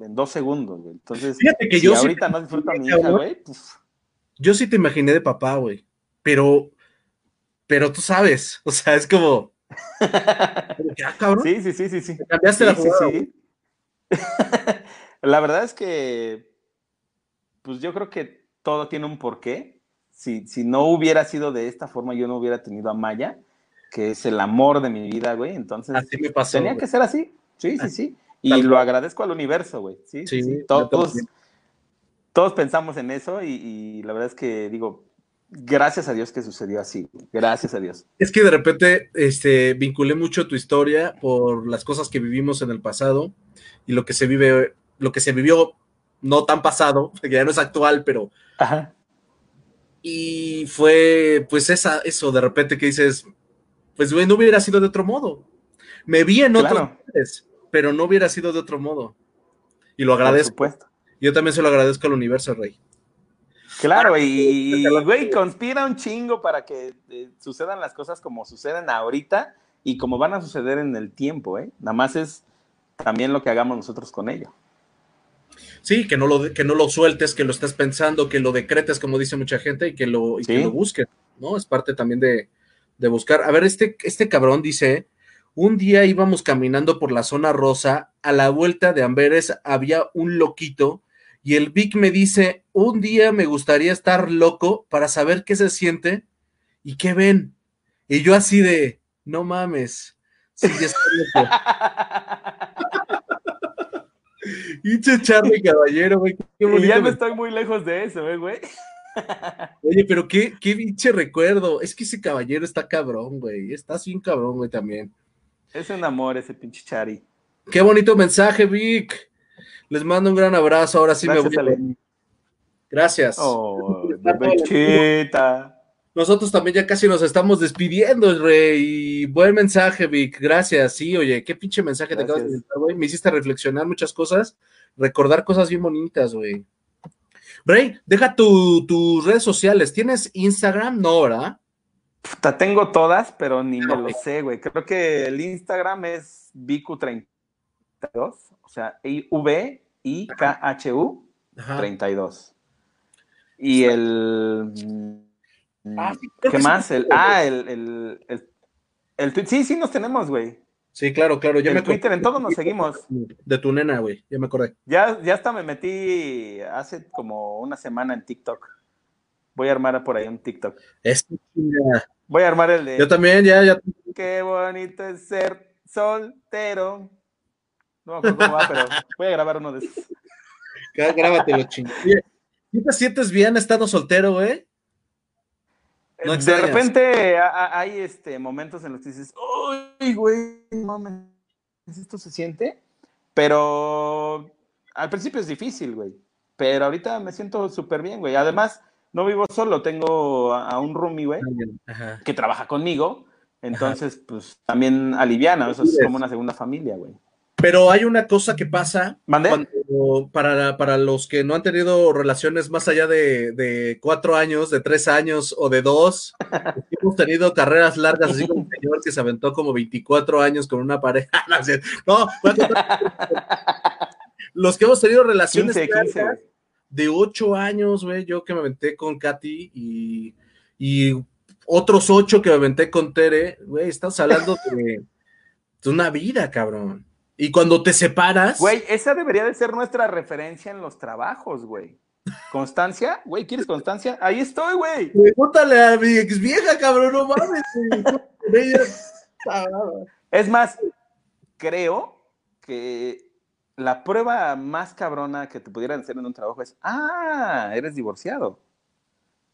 en dos segundos, güey. Entonces, Fíjate que si yo ahorita no disfruto a mi hija, güey, pues yo sí te imaginé de papá, güey, pero, pero tú sabes, o sea, es como, cabrón, sí, sí, sí, sí, sí. te cambiaste Sí, la jugada. sí. La verdad es que, pues yo creo que todo tiene un porqué. Si, si no hubiera sido de esta forma, yo no hubiera tenido a Maya, que es el amor de mi vida, güey. Entonces, Así me pasó. tenía güey. que ser así. Sí, sí, sí. tal Y cual. lo agradezco al universo, güey. Sí, sí, Todos, todos pensamos en eso y, y la verdad es que digo, gracias a Dios que sucedió así. Gracias a Dios. Es que de repente este, vinculé mucho tu historia por las cosas que vivimos en el pasado y lo que se vive, lo que se vivió no tan pasado, que ya no es actual, pero. Ajá. Y fue, pues, esa, eso de repente que dices, pues, güey, no hubiera sido de otro modo. Me vi en otros pero no hubiera sido de otro modo. Y lo agradezco. Por supuesto. Yo también se lo agradezco al universo, Rey. Claro, y, güey, conspira un chingo para que eh, sucedan las cosas como suceden ahorita y como van a suceder en el tiempo, ¿eh? Nada más es también lo que hagamos nosotros con ello. Sí, que no lo, que no lo sueltes, que lo estés pensando, que lo decretes, como dice mucha gente, y que lo, y que lo busques, ¿no? Es parte también de, de, buscar. A ver, este, este cabrón dice, un día íbamos caminando por la zona rosa, a la vuelta de Amberes había un loquito, y el Vic me dice, un día me gustaría estar loco para saber qué se siente y qué ven. Y yo así de, no mames, sí, ya loco. Pinche Charlie Caballero, güey. y ya no estoy muy lejos de eso, ¿eh, güey. Oye, pero qué, qué pinche recuerdo. Es que ese caballero está cabrón, güey. Está bien cabrón, güey, también. Es un amor ese pinche Chari. Qué bonito mensaje, Vic. Les mando un gran abrazo. Ahora sí me voy. Gracias. Oh, nosotros también ya casi nos estamos despidiendo, Rey. Buen mensaje, Vic. Gracias. Sí, oye, qué pinche mensaje te acabas de decir, güey. Me hiciste reflexionar muchas cosas, recordar cosas bien bonitas, güey. Rey, deja tus redes sociales. ¿Tienes Instagram? No, ¿verdad? Puta, tengo todas, pero ni me lo sé, güey. Creo que el Instagram es Vicu32, o sea, V-I-K-H-U 32. Y el Ah, ¿Qué más? El, ah, el, el, el, el, Sí, sí, nos tenemos, güey. Sí, claro, claro. Yo el me Twitter, en todos nos seguimos. De tu nena, güey. Ya me acordé. Ya, ya hasta me metí hace como una semana en TikTok. Voy a armar por ahí un TikTok. Es Voy a armar el de. Yo también, ya, ya. Qué bonito es ser soltero. No me acuerdo cómo va, pero voy a grabar uno de esos. Grábatelo, ching. ¿Sí te sientes bien estando soltero, güey? de repente hay este, momentos en los que dices, ¡ay, güey! mames, ¿esto se siente? Pero al principio es difícil, güey. Pero ahorita me siento súper bien, güey. Además, no vivo solo, tengo a, un roomie, güey, que trabaja conmigo. Entonces, pues también aliviana, eso es como una segunda familia, güey. Pero hay una cosa que pasa para, para, los que no han tenido relaciones más allá de, cuatro años, de tres años o de dos. hemos tenido carreras largas, así como un señor que se aventó como 24 años con una pareja. No, los que hemos tenido relaciones de ocho años, güey, yo que me aventé con Katy y, y otros ocho que me aventé con Tere, güey, estás hablando de, de una vida, cabrón. Y cuando te separas. Güey, esa debería de ser nuestra referencia en los trabajos, güey. ¿Constancia? Güey, ¿quieres constancia? Ahí estoy, güey. Pregúntale a mi ex vieja, cabrón, no mames. es más, creo que la prueba más cabrona que te pudieran hacer en un trabajo es, ah, eres divorciado.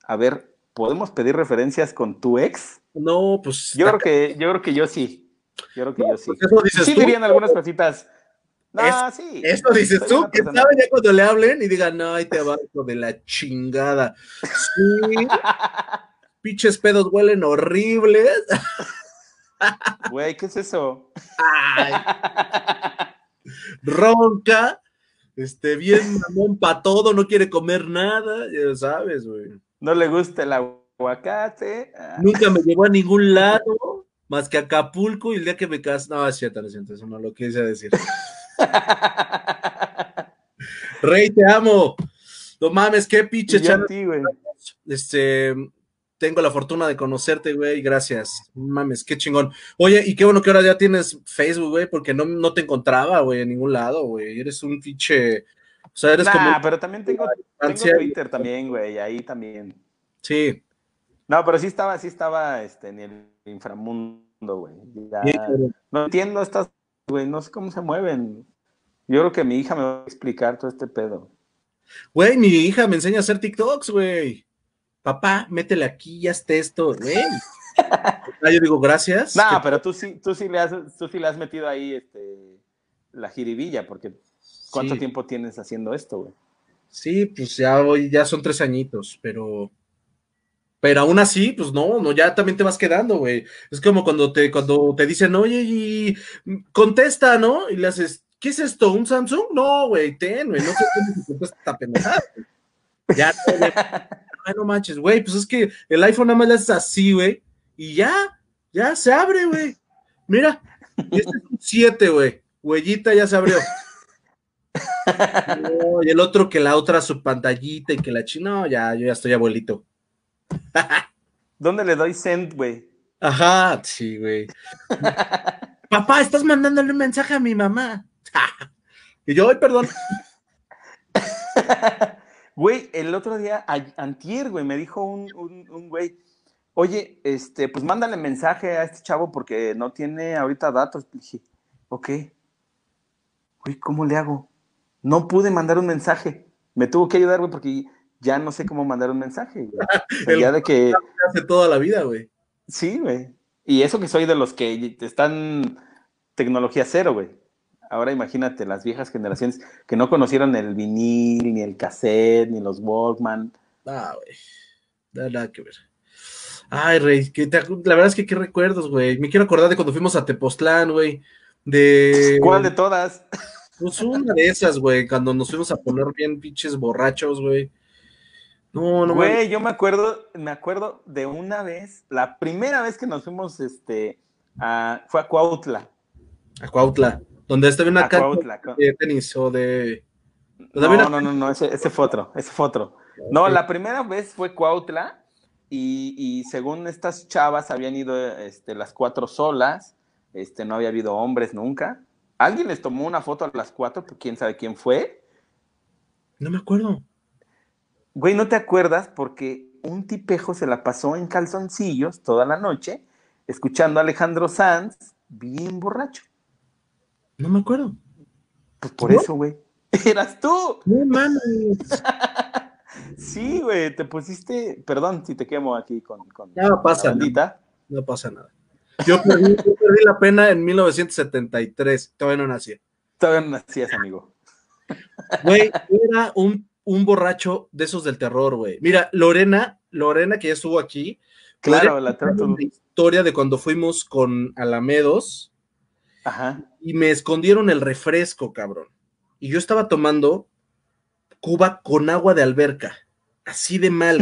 A ver, ¿podemos pedir referencias con tu ex? No, pues. Yo creo que, yo creo que yo sí. Yo creo que yo sí. Pues eso dices sí dirían algunas cositas. No, sí. Eso dices tú, que sabe ya cuando le hablen y digan, no, ahí te va de la chingada. Sí. Pinches pedos huelen horribles. Güey, ¿qué es eso? Ronca, este, bien mamón para todo, no quiere comer nada, ya sabes, güey. No le gusta el aguacate. Nunca me llevó a ningún lado más que Acapulco y el día que me casé. No, es cierto, es cierto, eso no lo quise decir. Rey, te amo. No mames, qué pinche güey. Este, tengo la fortuna de conocerte, güey, gracias. Mames, qué chingón. Oye, y qué bueno que ahora ya tienes Facebook, güey, porque no, no te encontraba, güey, en ningún lado, güey. Eres un pinche. O sea, eres nah, pero también tengo, tengo Twitter también, güey, ahí también. Sí. No, pero sí estaba, sí estaba este, en el inframundo, güey. No entiendo estas, güey, no sé cómo se mueven. Yo creo que mi hija me va a explicar todo este pedo. Güey, mi hija me enseña a hacer TikToks, güey. papá, métele aquí, ya esté esto, güey. Yo digo, gracias. No, pero tú sí, tú sí le has, tú sí le has metido ahí este, la jiribilla, porque ¿cuánto tiempo tienes haciendo esto, güey? Sí, pues ya hoy, ya son tres añitos, pero. Pero aún así, pues no, no, ya también te vas quedando, güey. Es como cuando te, cuando te dicen, oye, y contesta, ¿no? Y le haces, ¿qué es esto? ¿Un Samsung? No, güey, ten, güey, no sé se contesta esta pendejada. Ya, no, no manches, güey, pues es que el iPhone nada más le haces así, güey, y ya, ya se abre, güey. Mira, y este es un 7, güey. Huellita ya se abrió. y el otro que la otra su pantallita y que la chino, ya, yo ya estoy abuelito. ¿Dónde le doy send, güey? Ajá, sí, güey. Papá, estás mandándole un mensaje a mi mamá. y yo, ay, perdón. Güey, el otro día, antier, güey, me dijo un, un, güey, oye, este, pues mándale mensaje a este chavo porque no tiene ahorita datos. Le dije, ok. Güey, ¿cómo le hago? no pude mandar un mensaje. Me tuvo que ayudar, güey, porque ya no sé cómo mandar un mensaje. ya de que... Hace toda la vida, güey. Sí, güey. Y eso que soy de los que están tecnología cero, güey. Ahora imagínate las viejas generaciones que no conocieron el vinil, ni el cassette, ni los Walkman. Ah, güey. Nada, que ver. Ay, Rey, que la verdad es que qué recuerdos, güey. Me quiero acordar de cuando fuimos a Tepoztlán, güey. De. ¿Cuál de todas? Pues una de esas, güey, cuando nos fuimos a poner bien pinches borrachos, güey. No, no. Güey, yo me acuerdo, me acuerdo de una vez, la primera vez que nos fuimos, este, a, fue a Cuautla. A Cuautla, donde estaba una cancha de tenis o de... No, no, no, no, ese, ese fue otro, ese fue otro. No, la primera vez fue Cuautla y, y, según estas chavas habían ido este, las cuatro solas, este, no había habido hombres nunca. Alguien les tomó una foto a las cuatro, pues quién sabe quién fue. No me acuerdo. Güey, ¿no te acuerdas? Porque un tipejo se la pasó en calzoncillos toda la noche, escuchando a Alejandro Sanz, bien borracho. No me acuerdo. Pues por eso, güey. Eras tú. No mames. sí, güey, te pusiste. Perdón si te quemo aquí con. con no pasa. Nada. No pasa nada. Yo perdí, la pena en 1973. Todavía no nací. Todavía no nacías, amigo. Güey, era un, un, borracho de esos del terror, güey. Mira, Lorena, Lorena que ya estuvo aquí. Claro, la historia de cuando fuimos con Alamedos. Ajá. Y me escondieron el refresco, cabrón. Y yo estaba tomando Cuba con agua de alberca. Así de mal.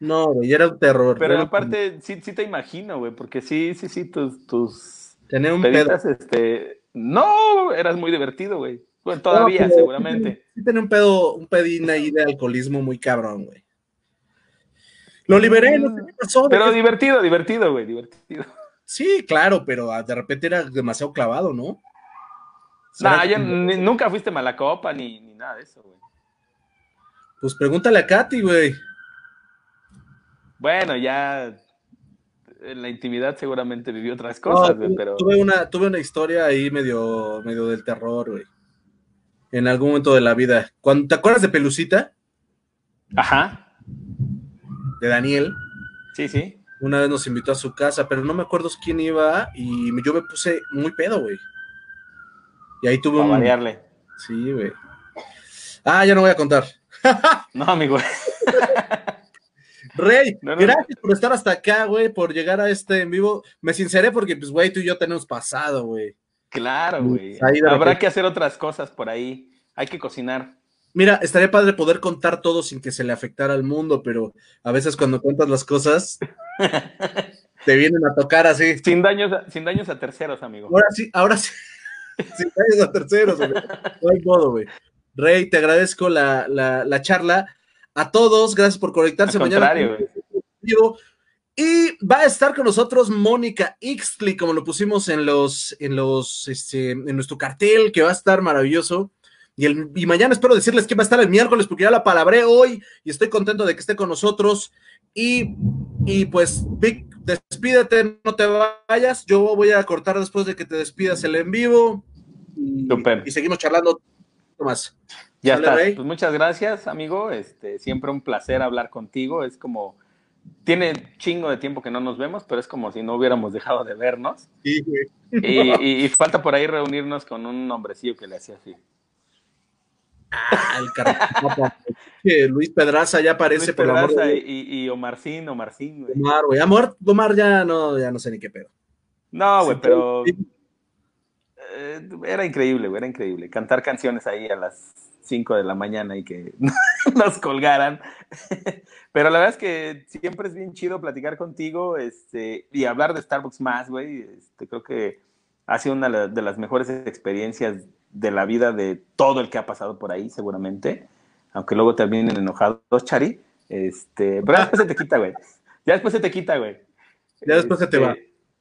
No, güey, era un terror. Pero aparte, sí, sí te imagino, güey, porque sí, sí, sí, tus, tus Tenía un pedo. este, no, eras muy divertido, güey. Bueno, todavía, seguramente. Sí, tenía un pedo, un pedín ahí de alcoholismo muy cabrón, güey. Lo liberé, no sé qué pasó. Pero divertido, divertido, güey, divertido. Sí, claro, pero de repente era demasiado clavado, ¿no? Nah, ya nunca fuiste mala copa ni, ni nada de eso, güey. Pues pregúntale a Katy, güey. Bueno, ya en la intimidad seguramente vivió otras cosas, pero. Tuve una, tuve una historia ahí medio, medio del terror, güey. En algún momento de la vida. Cuando, ¿Te acuerdas de Pelucita? Ajá. De Daniel. Sí, sí. Una vez nos invitó a su casa, pero no me acuerdo quién iba y yo me puse muy pedo, güey. Y ahí tuve a un. variarle. Sí, güey. Ah, ya no voy a contar. no, amigo. Rey, gracias por estar hasta acá, güey, por llegar a este en vivo. Me sinceré porque, pues, güey, tú y yo tenemos pasado, güey. Claro, güey. Habrá que hacer otras cosas por ahí. Hay que cocinar. Mira, estaría padre poder contar todo sin que se le afectara al mundo, pero a veces cuando cuentas las cosas te vienen a tocar así. Sin daños, sin daños a terceros, amigo. Ahora sí, ahora sí. sin daños a terceros, güey. No hay modo, güey. Rey, te agradezco la, la, la charla a todos, gracias por conectarse mañana. Y va a estar con nosotros Mónica Ixtli, como lo pusimos en los, en los, este, en nuestro cartel, que va a estar maravilloso. Y, el, y mañana espero decirles que va a estar el miércoles, porque ya la palabré hoy y estoy contento de que esté con nosotros. Y, y pues, Vic, despídete, no te vayas. Yo voy a cortar después de que te despidas el en vivo. Y, y seguimos charlando más. Ya está. Pues muchas gracias, amigo. Este, siempre un placer hablar contigo. Es como tiene chingo de tiempo que no nos vemos, pero es como si no hubiéramos dejado de vernos. Sí, y, falta por ahí reunirnos con un hombrecillo que le hacía así. Ah, el Luis Pedraza ya aparece Luis Pedraza y, y, Omarcín, Omarcín, güey. Omar, güey. Amor, Omar ya no, ya no sé ni qué pedo. No, güey, pero eh, era increíble, güey, era increíble. Cantar canciones ahí a las 5 de la mañana y que nos colgaran. Pero la verdad es que siempre es bien chido platicar contigo este, y hablar de Starbucks más, güey. Este, creo que ha sido una de las mejores experiencias de la vida de todo el que ha pasado por ahí, seguramente. Aunque luego terminen enojados, Chari. Este, pero después se te quita, güey. Ya después se te quita, güey. Ya después se te va.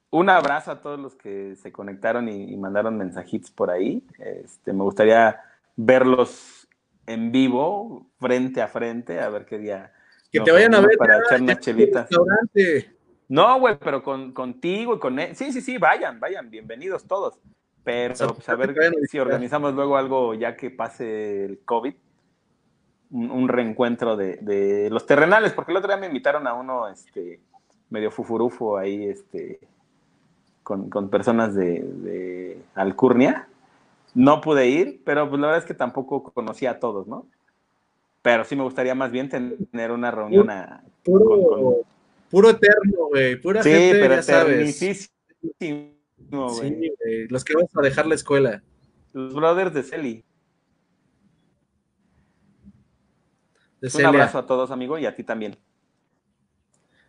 Un abrazo a todos los que se conectaron y, y mandaron mensajitos por ahí. Este, me gustaría verlos en vivo, frente a frente, a ver qué día. Que te vayan a ver para echar unas chelitas. No, güey, pero con, contigo y con él. Sí, sí, sí, vayan, vayan, bienvenidos todos. Pero pues, a ver si organizamos luego algo ya que pase el COVID, un, reencuentro de, los terrenales, porque el otro día me invitaron a uno este, medio fufurufo ahí, este, con, personas de, de Alcurnia no pude ir, pero pues la verdad es que tampoco conocía a todos, ¿no? Pero sí me gustaría más bien tener una reunión a, puro, puro eterno, güey, pura sí, gente, pero ya sabes. Sí, güey. Los que vas a dejar la escuela. Los brothers de Celi. Un abrazo a todos, amigo, y a ti también.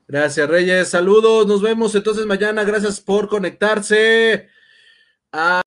Gracias, Reyes. Saludos, nos vemos entonces mañana. Gracias por conectarse. Ah.